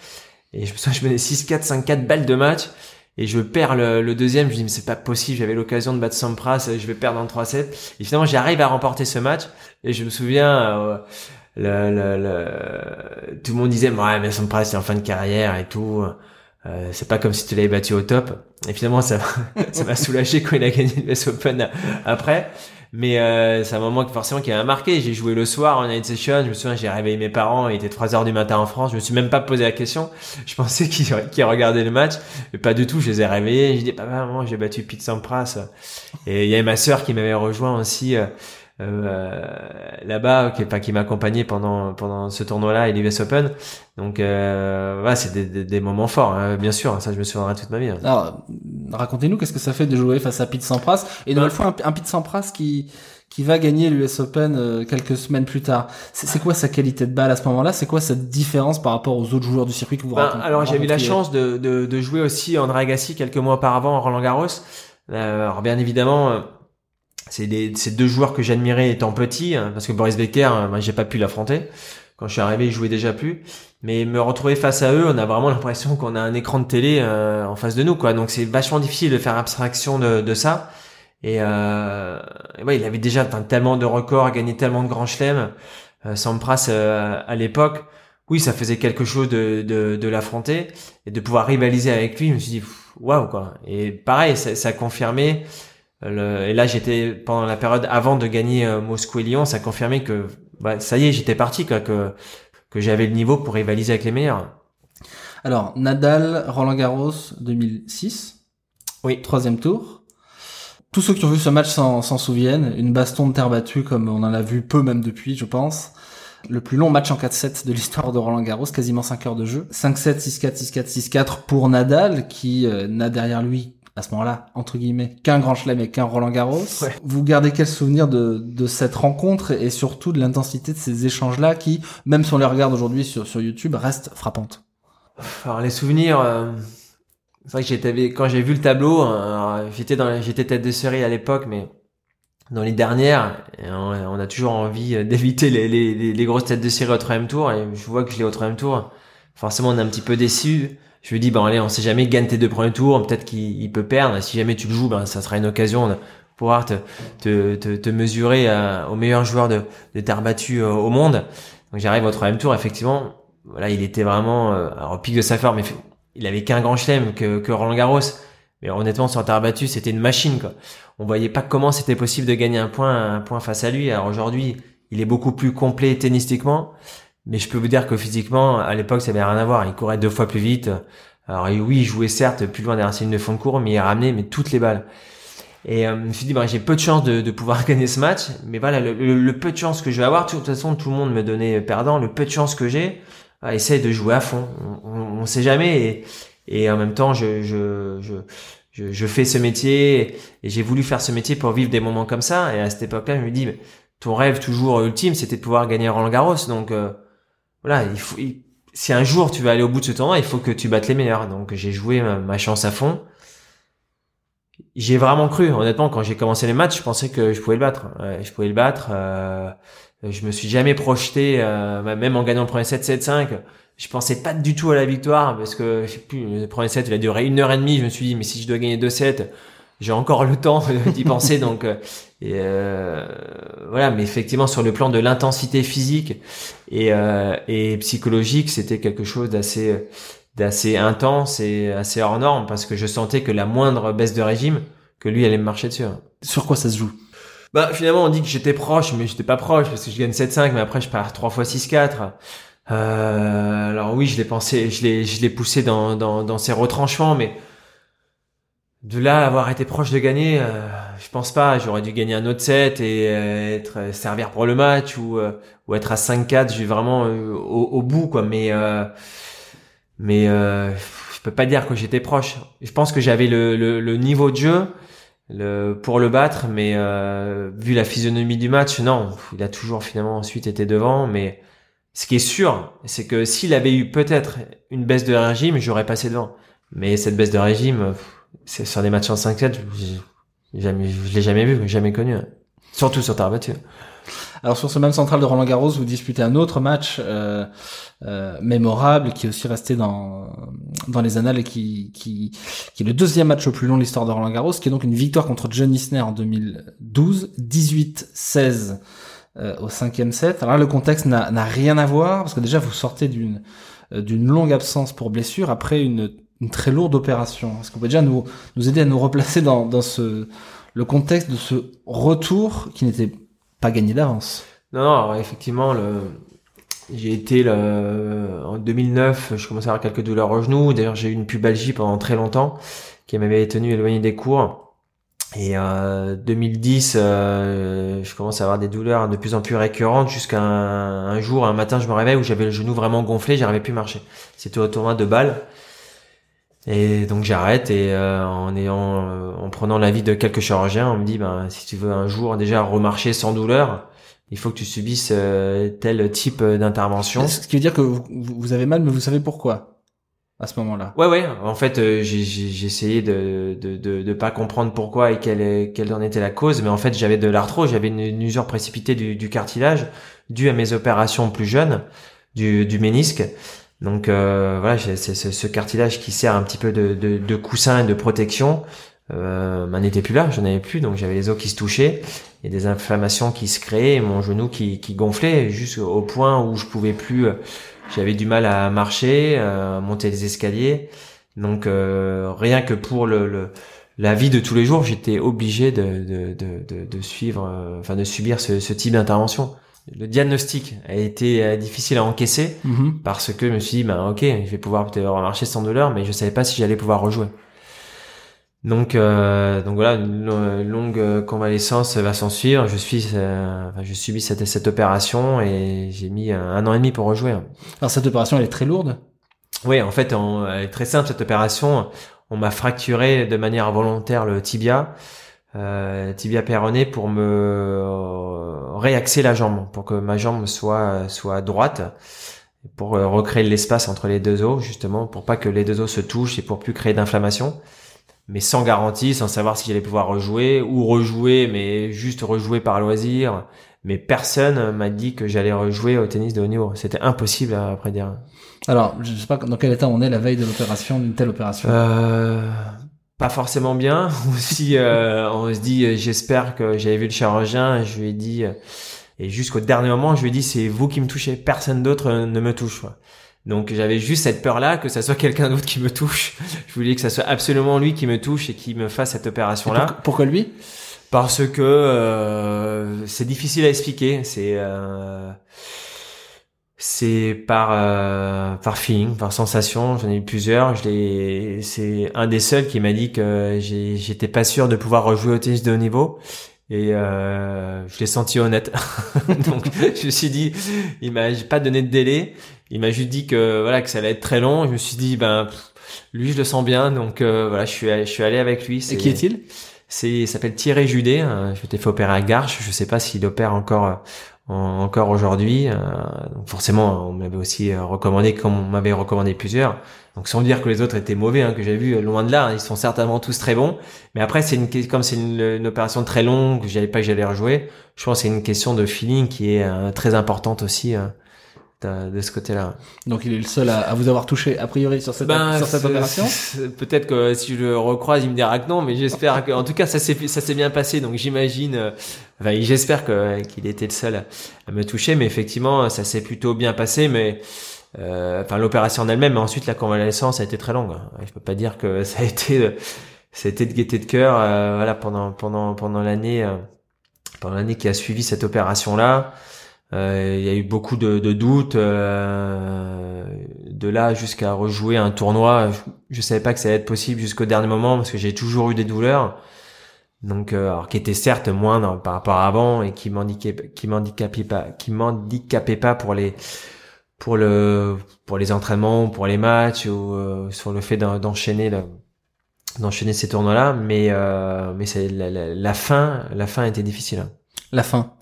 Et je me souviens je menais 6-4 5-4 balles de match et je perds le, deuxième je me dis mais c'est pas possible j'avais l'occasion de battre Sampras je vais perdre en 3-7 et finalement j'arrive à remporter ce match et je me souviens euh, le, le, le, tout le monde disait ouais mais Sampras c'est en fin de carrière et tout euh, c'est pas comme si tu l'avais battu au top. Et finalement ça [LAUGHS] ça m'a soulagé quand il a gagné le US Open après mais euh, c'est un moment forcément qui m'a marqué. J'ai joué le soir en night session. Je me souviens, j'ai réveillé mes parents. Il était 3 heures du matin en France. Je me suis même pas posé la question. Je pensais [LAUGHS] qu'ils qu regardaient le match. Mais pas du tout. Je les ai réveillés. J'ai dit, papa, maman, j'ai battu Pete Sampras. Et il y avait ma sœur qui m'avait rejoint aussi. Euh, euh, là-bas, qui, qui m'a accompagné pendant pendant ce tournoi-là et l'US Open. Donc euh, voilà, c'est des, des, moments forts, hein, bien sûr. Ça, je me souviendrai toute ma vie. Hein. Alors, racontez-nous qu'est-ce que ça fait de jouer face à Pete Sampras et de fois un, un Pete Sampras qui qui va gagner l'US Open euh, quelques semaines plus tard. C'est quoi sa qualité de balle à ce moment-là? C'est quoi cette différence par rapport aux autres joueurs du circuit que vous ben, Alors j'ai eu la chance de, de, de, jouer aussi en Agassi quelques mois auparavant en Roland Garros. Euh, alors bien évidemment, euh, c'est ces deux joueurs que j'admirais étant petit, hein, parce que Boris Becker, hein, moi j'ai pas pu l'affronter. Quand je suis arrivé, il jouait déjà plus. Mais me retrouver face à eux, on a vraiment l'impression qu'on a un écran de télé euh, en face de nous, quoi. Donc c'est vachement difficile de faire abstraction de, de ça. Et, euh, ouais, il avait déjà tellement de records, gagné tellement de grands chelems. Euh, Sampras euh, à l'époque, oui, ça faisait quelque chose de, de, de l'affronter et de pouvoir rivaliser avec lui. Je me suis dit, waouh quoi. Et pareil, ça, ça a confirmé et là, j'étais pendant la période avant de gagner euh, Moscou et Lyon, ça confirmait que bah, ça y est, j'étais parti, quoi, que que j'avais le niveau pour rivaliser avec les meilleurs. Alors Nadal, Roland Garros 2006, oui, troisième tour. Tous ceux qui ont vu ce match s'en souviennent. Une baston de terre battue comme on en a vu peu même depuis, je pense. Le plus long match en 4-7 de l'histoire de Roland Garros, quasiment 5 heures de jeu. 5-7, 6-4, 6-4, 6-4 pour Nadal, qui euh, n'a derrière lui à ce moment-là, entre guillemets, qu'un Grand Chelem et qu'un Roland Garros. [LAUGHS] Ouais. Vous gardez quel souvenir de, de cette rencontre et surtout de l'intensité de ces échanges-là qui, même si on les regarde aujourd'hui sur, sur YouTube, restent frappantes? Alors les souvenirs, euh, c'est vrai que j'étais quand j'ai vu le tableau, euh, j'étais dans j'étais tête de série à l'époque, mais dans les dernières, on, on a toujours envie euh, [LAUGHS] d'éviter les, les, les, les grosses têtes de série au troisième tour, et je vois que je l'ai au troisième tour. Forcément, on est un petit peu déçu. Je me dis, bon allez, on sait jamais, gagne tes deux premiers tours, peut-être qu'il il peut perdre. Si jamais tu le joues, ben ça sera une occasion de pouvoir te, te, te, te mesurer à- au meilleur joueur de, de terre battue euh, au monde. Donc j'arrive au troisième tour, effectivement, voilà, il était vraiment euh, au pic de sa forme. Il avait qu'un grand chelem que, que Roland Garros. Mais honnêtement, sur terre battue, c'était une machine. Quoi. On voyait pas comment c'était possible de gagner un point, un point face à lui. Alors aujourd'hui, il est beaucoup plus complet tennistiquement. Mais je peux vous dire que physiquement, à l'époque, ça avait rien à voir. Il courait deux fois plus vite. Alors oui, il jouait certes plus loin derrière ses lignes de fond de cours, mais il ramenait mais toutes les balles. Et euh, je me suis dit, bah, j'ai peu de chance de, de pouvoir [LAUGHS] gagner ce match. Mais voilà, le, le- le peu de chance que je vais avoir, de toute façon, tout le monde me donnait perdant. Le peu de chance que j'ai, ah, essaye de jouer à fond. On, on sait jamais. Et, et en même temps, je, je, je, je, fais ce métier et j'ai voulu faire ce métier pour vivre des moments comme ça. Et à cette époque-là, je me dis, mais ton rêve toujours ultime, c'était de pouvoir gagner Roland Garros. Donc euh, voilà, il faut, il- si un jour tu vas aller au bout de ce tournoi, il faut que tu battes les meilleurs. Donc j'ai joué ma, ma chance à fond. J'ai vraiment cru, honnêtement, quand j'ai commencé les matchs, je pensais que je pouvais le battre. Je pouvais le battre. euh, je me suis jamais projeté, euh, même en gagnant le premier 7 7-5. Je pensais pas du tout à la victoire parce que je sais plus, le premier set il a duré une heure et demie. Je me suis dit mais si je dois gagner deux sets, j'ai encore le temps d'y penser. Donc euh, et euh, voilà, mais effectivement sur le plan de l'intensité physique et, euh, et psychologique, c'était quelque chose d'assez d'assez intense et assez hors norme parce que je sentais que la moindre baisse de régime, que lui allait me marcher dessus. Sur quoi ça se joue? Bah finalement on dit que j'étais proche, mais j'étais pas proche parce que je gagne 7-5, mais après je pars 3 fois 6-4. Euh, alors oui, je l'ai pensé, je l'ai, je l'ai poussé dans, dans, dans ses retranchements, mais de là avoir été proche de gagner, euh, je pense pas. J'aurais dû gagner un autre set et euh, être euh, servir pour le match ou euh, ou être à 5-4. J'ai vraiment euh, au, au bout quoi, mais euh, mais je peux pas dire que j'étais proche. Je pense que j'avais le, le, le niveau de jeu le, pour le battre, mais vu la physionomie du match, non, il a toujours finalement ensuite été devant. Mais ce qui est sûr, c'est que s'il avait eu peut-être une baisse de régime, j'aurais passé devant. Mais cette baisse de régime, c'est sur des matchs en 5-7, j'ai jamais, je l'ai jamais vu, jamais connu. Surtout sur terre battue. Alors sur ce même central de Roland Garros, vous disputez un autre match euh, euh, mémorable qui est aussi resté dans dans les annales et qui qui qui est le deuxième match le plus long de l'histoire de Roland Garros, qui est donc une victoire contre John Isner en 2012, 18-16 euh, au cinquième set. Alors là, le contexte n'a n'a rien à voir parce que déjà vous sortez d'une euh, d'une longue absence pour blessure après une une très lourde opération. Est-ce qu'on peut déjà nous nous aider à nous replacer dans dans ce le contexte de ce retour qui n'était pas gagné d'avance? Non, effectivement, j'ai été en 2009, je commençais à avoir quelques douleurs au genou. D'ailleurs, j'ai eu une pubalgie pendant très longtemps qui m'avait tenu éloigné des cours. Et euh, 2010, euh, je commence à avoir des douleurs de plus en plus récurrentes jusqu'à un, un jour, un matin, je me réveille où j'avais le genou vraiment gonflé, j'arrivais plus à marcher. C'était au tournoi de Bâle. Et donc j'arrête et euh, en ayant, euh, en prenant l'avis de quelques chirurgiens, on me dit ben si tu veux un jour déjà remarcher sans douleur, il faut que tu subisses euh, tel type d'intervention. Ce qui veut dire que vous, vous avez mal, mais vous savez pourquoi à ce moment-là. Ouais ouais. En fait, euh, j'ai essayé de, de de de pas comprendre pourquoi et quelle quelle en était la cause, mais en fait j'avais de l'arthrose, j'avais une, une usure précipitée du, du cartilage due à mes opérations plus jeunes du du ménisque. Donc euh, voilà, c'est ce cartilage qui sert un petit peu de, de, de coussin et de protection. Euh, m'en était plus là, j'en avais plus, donc j'avais les os qui se touchaient et des inflammations qui se créaient, mon genou qui, qui gonflait jusqu'au point où je pouvais plus, euh, j'avais du mal à marcher, euh, monter les escaliers. Donc euh, rien que pour le, le la vie de tous les jours, j'étais obligé de de, de, de, de suivre, euh, enfin de subir ce, ce type d'intervention. Le diagnostic a été euh, difficile à encaisser Mhm. parce que je me suis dit ben ok je vais pouvoir peut-être remarcher sans douleur mais je savais pas si j'allais pouvoir rejouer. Donc euh, donc voilà une lo- longue euh, convalescence va s'en suivre je suis euh, enfin, je subis cette cette opération et j'ai mis un, un an et demi pour rejouer. Alors cette opération, elle est très lourde. oui en fait elle est très simple cette opération. On m'a fracturé de manière volontaire le tibia, euh, tibia péroné pour me euh, réaxer la jambe, pour que ma jambe soit soit droite, pour euh, recréer l'espace entre les deux os justement, pour pas que les deux os se touchent et pour plus créer d'inflammation. Mais sans garantie, sans savoir si j'allais pouvoir rejouer ou rejouer, mais juste rejouer par loisir. Mais personne m'a dit que j'allais rejouer au tennis de haut niveau. C'était impossible à prédire. Alors, je sais pas dans quel état on est la veille de l'opération, d'une telle opération. Euh, pas forcément bien. [LAUGHS] Aussi, euh, on se dit, euh, j'espère que j'avais vu le chirurgien. Je lui ai dit, euh, et jusqu'au dernier moment, je lui ai dit, c'est vous qui me touchez, personne d'autre ne me touche. Donc j'avais juste cette peur-là que ça soit quelqu'un d'autre qui me touche. Je voulais que ça soit absolument lui qui me touche et qui me fasse cette opération-là. Pour- pourquoi lui? Parce que euh, c'est difficile à expliquer. C'est euh, c'est par euh, par feeling, par sensation. J'en ai eu plusieurs. Je l'ai. C'est un des seuls qui m'a dit que j'ai- j'étais pas sûr de pouvoir rejouer au tennis de haut niveau. Et euh, je l'ai senti honnête. [LAUGHS] Donc je me suis dit, il m'a pas donné de délai. Il m'a juste dit que voilà que ça allait être très long. Je me suis dit ben pff, lui je le sens bien. Donc euh, voilà je suis allé, je suis allé avec lui. Et C'est- qui est-il? c'est, il s'appelle Thierry Judet. Je m'étais fait opérer à Garches. Je sais pas s'il opère encore, euh, encore aujourd'hui. euh, forcément, on m'avait aussi euh, recommandé, comme on m'avait recommandé plusieurs. Donc sans dire que les autres étaient mauvais, hein, que j'ai vu euh, loin de là, hein, ils sont certainement tous très bons. Mais après, c'est une comme c'est une, opération très longue, que j'avais pas que j'allais rejouer. Je pense que c'est une question de feeling qui est très importante aussi de, ce côté-là. Donc il est le seul à, à vous avoir touché a priori sur cette, Ben, sur cette opération? Peut-être que si je le recroise, il me dira que non, mais j'espère que, en tout cas, ça s'est ça s'est bien passé. Donc j'imagine, euh, enfin, j'espère que qu'il était le seul à, à me toucher, mais effectivement, ça s'est plutôt bien passé. Mais euh, enfin, l'opération en elle-même, mais ensuite la convalescence a été très longue. Je peux pas dire que [LAUGHS] ça a été, de- ça a été de gaieté de cœur. euh, voilà, pendant pendant pendant l'année, euh, pendant l'année qui a suivi cette opération-là. Euh, il y a eu beaucoup de, de doutes. euh, de là jusqu'à rejouer un tournoi, je, je savais pas que ça allait être possible jusqu'au dernier moment parce que j'ai toujours eu des douleurs. Donc, euh, alors qui étaient certes moindres par rapport à avant et qui m'handicapaient, qui pas, qui pas pour les pour le pour les entraînements, pour les matchs ou euh, sur le fait d'en- d'enchaîner d'enchaîner ces tournois-là. Mais euh, mais c'est la, fin, la fin était difficile. La fin.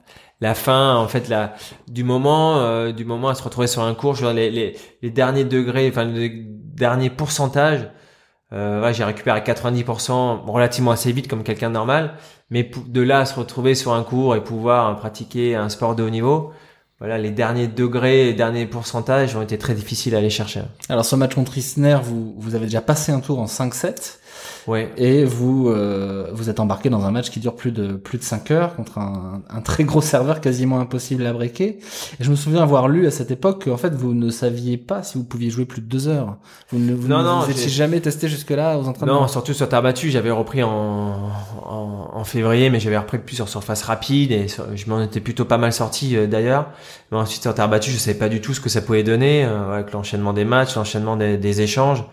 La fin en fait la du moment euh, du moment à se retrouver sur un cours je les, les, les derniers degrés enfin les derniers pourcentages euh, ouais, j'ai récupéré à 90% relativement assez vite comme quelqu'un normal. Mais de là à se retrouver sur un cours et pouvoir pratiquer un sport de haut niveau voilà les derniers degrés les derniers pourcentages ont été très difficiles à aller chercher. Alors ce match contre Isner, vous, vous avez déjà passé un tour en 5-7 ouais et vous euh, vous êtes embarqué dans un match qui dure plus de plus de 5 heures contre un, un très gros serveur quasiment impossible à breaker. Et je me souviens avoir lu à cette époque qu'en fait vous ne saviez pas si vous pouviez jouer plus de 2 heures. Vous ne vous, Non, ne non, vous étiez jamais testé jusque-là aux entraînements. Non, surtout sur terre battue, j'avais repris en, en, en février, mais j'avais repris plus sur surface rapide et sur- je m'en étais plutôt pas mal sorti euh, d'ailleurs. Mais ensuite sur terre battue, je savais pas du tout ce que ça pouvait donner euh, avec l'enchaînement des matchs, l'enchaînement des, des échanges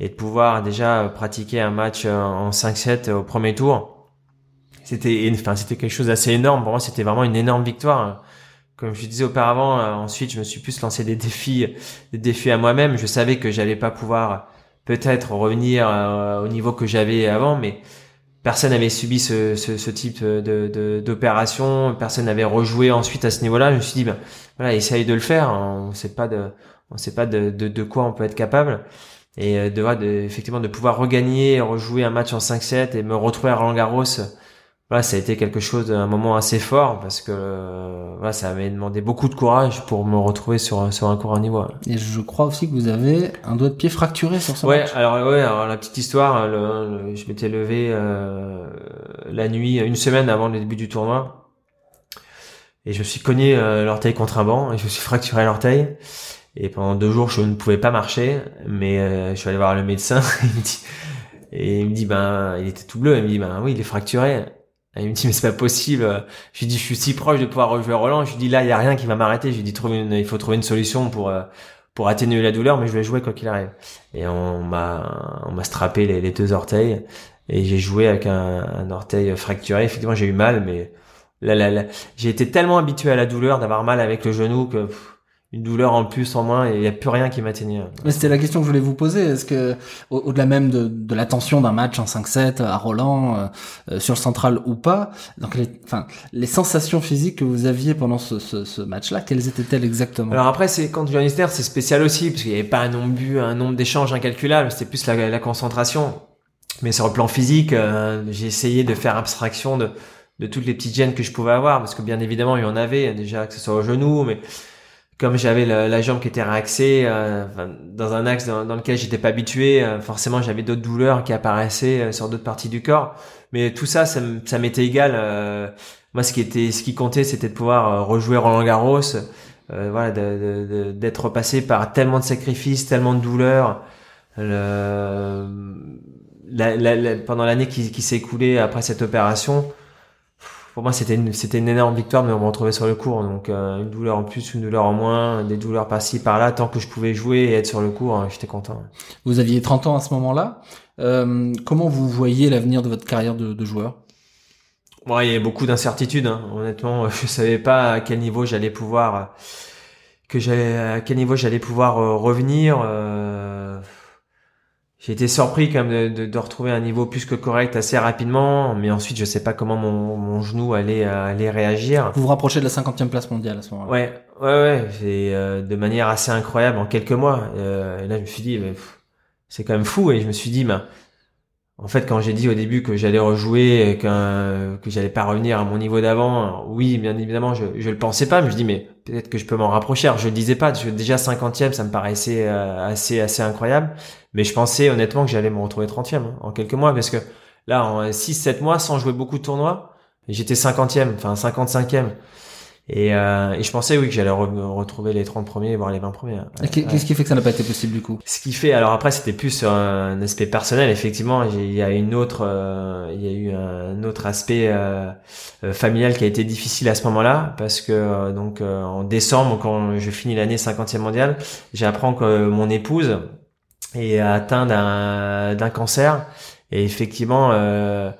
et de pouvoir déjà euh, pratiquer un match euh, en 5-7 au premier tour. C'était, enfin, c'était quelque chose d'assez énorme. Pour moi, c'était vraiment une énorme victoire. Comme je disais auparavant, euh, ensuite, je me suis plus lancé des défis, des défis à moi-même. Je savais que j'allais pas pouvoir peut-être revenir euh, au niveau que j'avais avant, mais personne n'avait subi ce, type de, d'opération, personne n'avait rejoué ensuite à ce niveau-là. Je me suis dit, ben, voilà, essaye de le faire. On sait pas de, on sait pas de, de quoi on peut être capable. Et euh, de, de, effectivement, de pouvoir regagner, rejouer un match en 5-7 et me retrouver à Roland Garros, voilà, ça a été quelque chose, un moment assez fort parce que euh, voilà, ça m'avait demandé beaucoup de courage pour me retrouver sur, sur un court à niveau. Et je crois aussi que vous avez un doigt de pied fracturé sur ce Ouais, match. alors ouais, alors la petite histoire, le- le- je m'étais levé euh, la nuit, une semaine avant le début du tournoi, et je me suis cogné euh, l'orteil contre un banc et je me suis fracturé l'orteil. Et pendant deux jours, je ne pouvais pas marcher, mais euh, je suis allé voir le médecin [LAUGHS] et il me dit, ben, il était tout bleu, il me dit ben oui, il est fracturé. Il me dit mais c'est pas possible. Je lui dis je suis si proche de pouvoir rejouer Roland. Je lui dis là il y a rien qui va m'arrêter. Je lui dis trouve il faut trouver une solution pour euh, pour atténuer la douleur, mais je vais jouer quoi qu'il arrive. Et on m'a on m'a strappé les, deux orteils et j'ai joué avec un, un orteil fracturé. Effectivement j'ai eu mal, mais là là là j'ai été tellement habitué à la douleur d'avoir mal avec le genou que pff, une douleur en plus en moins et il n'y a plus rien qui m'atteignait. Mais c'était la question que je voulais vous poser. Est-ce que, au-delà même de, de la tension d'un match en 5-7 à Roland, euh, euh, sur le central ou pas, donc les, enfin, les sensations physiques que vous aviez pendant ce, ce, ce match-là, quelles étaient-elles exactement? Alors après, c'est quand tu es c'est spécial aussi parce qu'il n'y avait pas un nombre, un nombre d'échanges incalculable. C'était plus la, la, concentration. Mais sur le plan physique, euh, j'ai essayé de faire abstraction de de toutes les petites gênes que je pouvais avoir parce que bien évidemment il y en avait déjà que ce soit au genou mais comme j'avais la, jambe qui était réaxée euh, dans un axe dans, lequel j'étais pas habitué, euh, forcément j'avais d'autres douleurs qui apparaissaient euh, sur d'autres parties du corps. Mais tout ça, ça, m'était égal. moi, ce qui était, ce qui comptait, c'était de pouvoir rejouer Roland Garros, voilà, d'être passé par tellement de sacrifices, tellement de douleurs. Le, pendant l'année qui s'est écoulée après cette opération, pour moi c'était une c'était une énorme victoire de me retrouver sur le cours donc euh, une douleur en plus une douleur en moins des douleurs par-ci par-là tant que je pouvais jouer et être sur le cours hein, j'étais content. Vous aviez 30 ans à ce moment-là. Euh, comment vous voyez l'avenir de votre carrière de, de joueur? Bon, il y a beaucoup d'incertitudes hein. honnêtement [LAUGHS] je savais pas à quel niveau j'allais pouvoir que j'allais à quel niveau j'allais pouvoir euh, revenir euh, j'ai été surpris quand même de, de, retrouver un niveau plus que correct assez rapidement, mais ensuite je sais pas comment mon, mon genou allait allait réagir. Vous vous rapprochez de la 50e place mondiale à ce moment-là. Ouais, ouais, ouais, c'est euh, de manière assez incroyable en quelques mois. Euh, et là je me suis dit, c'est quand même fou, et je me suis dit, bah, en fait, quand j'ai dit au début que j'allais rejouer, que que j'allais pas revenir à mon niveau d'avant, oui, bien évidemment, je je le pensais pas, mais je dis mais peut-être que je peux m'en rapprocher. Alors, je le disais pas, déjà 50e, ça me paraissait euh, assez incroyable, mais je pensais honnêtement que j'allais me retrouver 30e hein, en quelques mois parce que là en 6 7 mois sans jouer beaucoup de tournois, j'étais 50e, enfin 55e. Et, euh, et, je pensais oui que j'allais retrouver les 30 premiers, voire les 20 premiers. Qu'est-ce qui fait que ça n'a pas été possible du coup? Ce qui fait, alors après c'était plus sur un aspect personnel. Effectivement, il y a une autre, euh, il y a eu un autre aspect euh, euh, familial qui a été difficile à ce moment-là parce que donc en décembre quand je finis l'année 50e mondiale, j'apprends que mon épouse est atteinte d'un d'un cancer. Et effectivement, euh,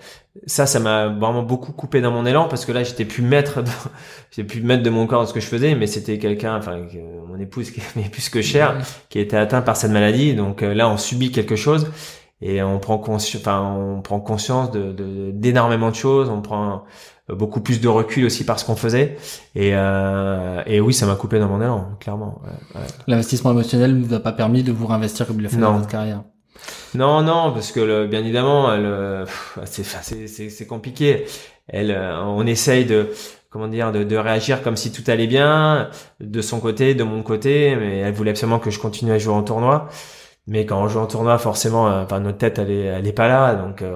ça, ça m'a vraiment beaucoup coupé dans mon élan parce que là, j'étais plus maître, de, [LAUGHS] j'étais plus maître de mon corps de ce que je faisais, mais c'était quelqu'un, enfin, mon épouse qui [LAUGHS] est plus que cher, qui était atteint par cette maladie. Donc euh, là, on subit quelque chose et on prend conscience, enfin, on prend conscience de d'énormément de, choses. On prend beaucoup plus de recul aussi par ce qu'on faisait. Et, euh, et oui, ça m'a coupé dans mon élan, clairement. Ouais, L'investissement émotionnel ne vous a pas permis de vous réinvestir comme il a fait dans votre carrière. Non, non, parce que le, bien évidemment, c'est c'est compliqué. Elle, euh, on essaye de comment dire de, de, réagir comme si tout allait bien de son côté, de mon côté, mais elle voulait absolument que je continue à jouer en tournoi. Mais quand on joue en tournoi, forcément, euh, enfin, notre tête, elle est, elle est pas là, donc euh,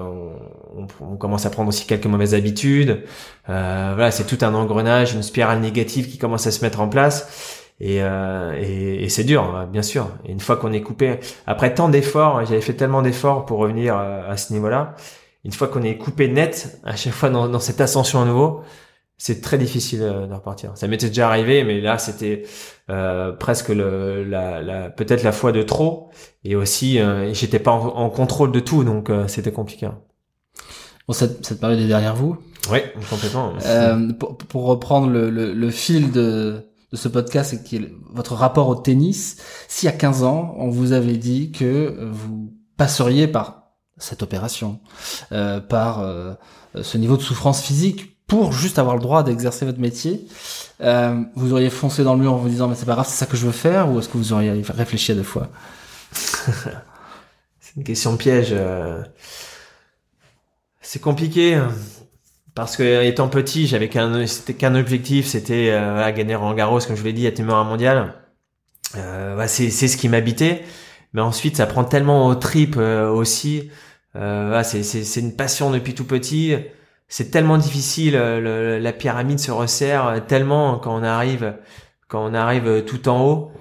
on, on, commence à prendre aussi quelques mauvaises habitudes. Euh, voilà, c'est tout un engrenage, une spirale négative qui commence à se mettre en place. Et, euh, et, et c'est dur, hein, bien sûr. Et une fois qu'on est coupé, après tant d'efforts, j'avais fait tellement d'efforts pour revenir euh, à, ce niveau-là. Une fois qu'on est coupé net, à chaque fois dans, dans cette ascension à nouveau, c'est très difficile euh, de repartir. Ça m'était déjà arrivé, mais là c'était euh, presque le, la, la peut-être la fois de trop, et aussi euh, j'étais pas en, contrôle de tout, donc euh, c'était compliqué. Bon, cette, cette période est derrière vous? Oui, complètement. pour, pour, reprendre le, le, le fil de de ce podcast et qui est votre rapport au tennis. Si à 15 ans, on vous avait dit que vous passeriez par cette opération, euh, par euh, ce niveau de souffrance physique pour juste avoir le droit d'exercer votre métier, euh, vous auriez foncé dans le mur en vous disant mais c'est pas grave, c'est ça que je veux faire ou est-ce que vous auriez réfléchi à deux fois? [LAUGHS] C'est une question piège. Euh. C'est compliqué. Parce que étant petit, j'avais qu'un qu'un objectif, c'était euh, gagner en Garros, comme je vous l'ai dit, être numéro mondial. Euh, c'est c'est ce qui m'habitait. Mais ensuite, ça prend tellement au trip euh, aussi. Euh, c'est c'est c'est une passion depuis tout petit. C'est tellement difficile. Euh, la pyramide se resserre tellement quand on arrive quand on arrive tout en haut.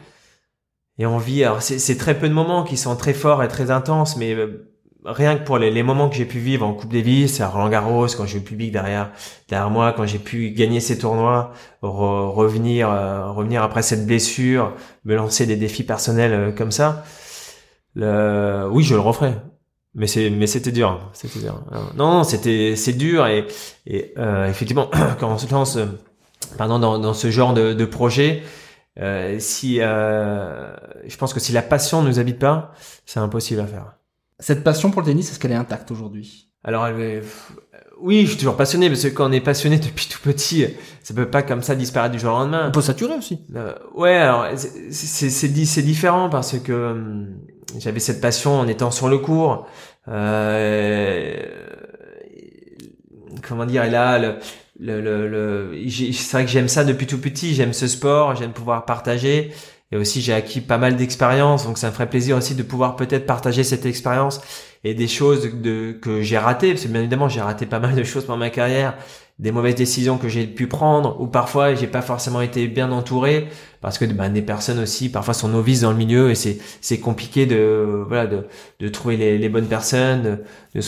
Et on vit. Alors c'est très peu de moments qui sont très forts et très intenses, mais rien que pour les, les moments que j'ai pu vivre en Coupe Davis, à Roland Garros, quand j'ai eu le public derrière, derrière moi, quand j'ai pu gagner ces tournois, revenir, euh, revenir après cette blessure, me lancer des défis personnels euh, comme ça, le, oui, je le referai. Mais c'est, mais c'était dur, c'était dur. Non, c'était, c'est dur et, et euh, effectivement, [CLEARS THROAT] quand on se lance, pardon, dans, dans ce genre de, de projet, euh, si euh, je pense que si la passion ne nous habite pas, c'est impossible à faire. Cette passion pour le tennis, est-ce qu'elle est intacte aujourd'hui? Alors, elle est- pff, oui, je suis toujours passionné parce que quand on est passionné depuis tout petit, ça peut pas comme ça disparaître du jour au lendemain. On peut saturer aussi. Euh, ouais, alors c'est- c'est c'est di- c'est différent parce que hum, j'avais cette passion en étant sur le cours. Euh, comment dire, et là, le, le, le, c'est vrai que j'aime ça depuis tout petit. J'aime ce sport, j'aime pouvoir partager. Et aussi, j'ai acquis pas mal d'expérience, donc ça me ferait plaisir aussi de pouvoir peut-être partager cette expérience et des choses de, que j'ai ratées, parce que bien évidemment, j'ai raté pas mal de choses pendant ma carrière, des mauvaises décisions que j'ai pu prendre, ou parfois j'ai pas forcément été bien entouré, parce que ben, des personnes aussi parfois sont novices dans le milieu et c'est c'est compliqué de voilà de de trouver les, bonnes personnes, de,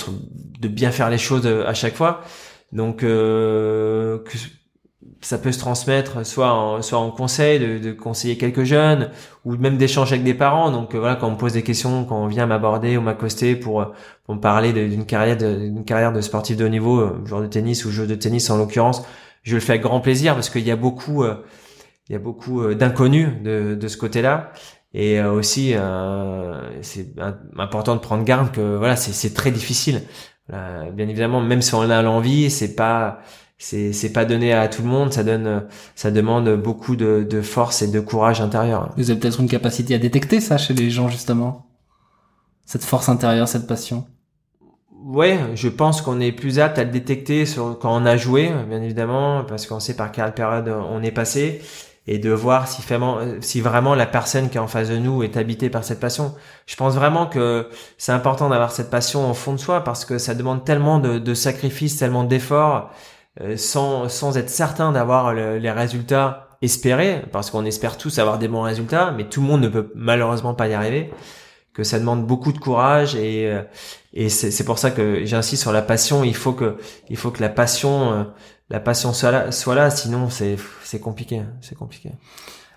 de bien faire les choses à chaque fois. Donc euh, que ça peut se transmettre soit en, soit en conseil, de, de conseiller quelques jeunes, ou même d'échanger avec des parents. Donc euh, voilà, quand on me pose des questions, quand on vient m'aborder ou m'accoster pour, euh, pour me parler d'une carrière d'une carrière de sportif de haut niveau, euh, joueur de tennis ou jeu de tennis en l'occurrence, je le fais avec grand plaisir parce qu'il y a beaucoup, il y a beaucoup d'inconnus de, de ce côté-là. Et aussi, c'est important de prendre garde que voilà, c'est très difficile. Bien évidemment, même si on a l'envie, c'est pas c'est c'est pas donné à tout le monde. Ça donne, ça demande beaucoup de, de force et de courage intérieur. Vous avez peut-être une capacité à détecter ça chez les gens, justement. Cette force intérieure, cette passion. Ouais, je pense qu'on est plus apte à le détecter sur, quand on a joué, bien évidemment, parce qu'on sait par quelle période on est passé, et de voir si vraiment, si vraiment la personne qui est en face de nous est habitée par cette passion. Je pense vraiment que c'est important d'avoir cette passion au fond de soi, parce que ça demande tellement de, de sacrifices, tellement d'efforts, sans, sans être certain d'avoir le- les résultats espérés, parce qu'on espère tous avoir des bons résultats, mais tout le monde ne peut malheureusement pas y arriver, que ça demande beaucoup de courage et euh, et c'est pour ça que j'insiste sur la passion. Il faut que il faut que la passion euh, la passion soit là, soit là sinon c'est c'est compliqué, c'est compliqué.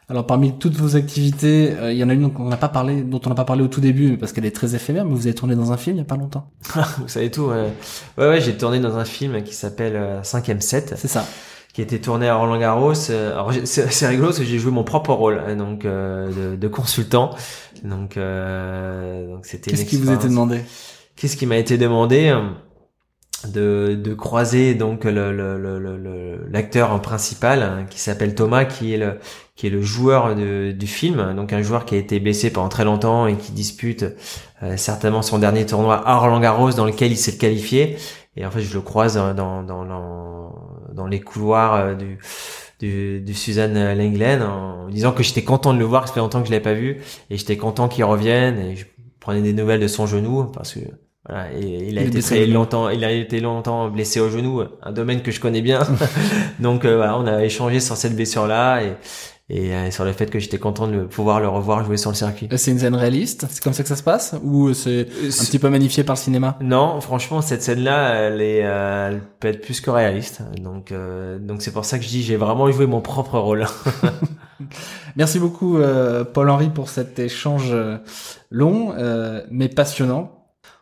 Alors parmi toutes vos activités, euh, il y en a une dont on n'a pas parlé, dont on n'a pas parlé au tout début, parce qu'elle est très éphémère. Mais vous avez tourné dans un film il y a pas longtemps. [LAUGHS] Vous savez tout. Ouais, ouais, ouais, j'ai tourné dans un film qui s'appelle euh, 5e 7 C'est ça. qui a été tourné à Roland Garros. Euh, Alors c'est rigolo parce que j'ai joué mon propre rôle hein, donc euh, de, de consultant. Donc euh, donc c'était Qu'est-ce qui vous expérience. demandé? Qu'est-ce qui m'a été demandé euh, de, de croiser donc le le- le- le- l'acteur principal hein, qui s'appelle Thomas qui est le qui est le joueur de- du film donc un joueur qui a été blessé pendant très longtemps et qui dispute euh, certainement son dernier tournoi à Roland Garros dans lequel il s'est qualifié et en fait je le croise dans dans dans, dans les couloirs euh, du du, du Suzanne Lenglen en disant que j'étais content de le voir, que ça fait longtemps que je l'avais pas vu, et j'étais content qu'il revienne, et je prenais des nouvelles de son genou, parce que voilà, et il a Il été très longtemps, il a été longtemps blessé au genou, un domaine que je connais bien. [LAUGHS] Donc euh, voilà, on a échangé sur cette blessure-là et, et euh, sur le fait que j'étais content de le- pouvoir le revoir jouer sur le circuit. Euh, C'est une scène réaliste? C'est comme ça que ça se passe? Ou c'est un petit peu magnifié par le cinéma? Non, franchement, cette scène-là, elle est, euh, elle peut être plus que réaliste. Donc, euh, donc c'est pour ça que je dis, j'ai vraiment joué mon propre rôle. [LAUGHS] Merci beaucoup euh, Paul-Henri pour cet échange euh, long euh, mais passionnant.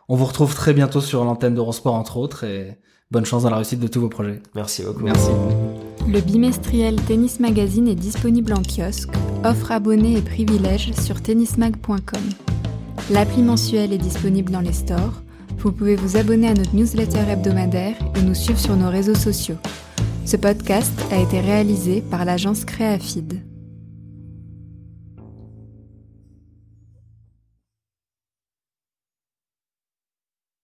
On vous retrouve très bientôt sur l'antenne d'Eurosport entre autres et bonne chance dans la réussite de tous vos projets. Merci beaucoup. Merci. Le bimestriel Tennis Magazine est disponible en kiosque, offre abonnés et privilèges sur tennismag.com. L'appli mensuelle est disponible dans les stores. Vous pouvez vous abonner à notre newsletter hebdomadaire et nous suivre sur nos réseaux sociaux. Ce podcast a été réalisé par l'agence Créafid.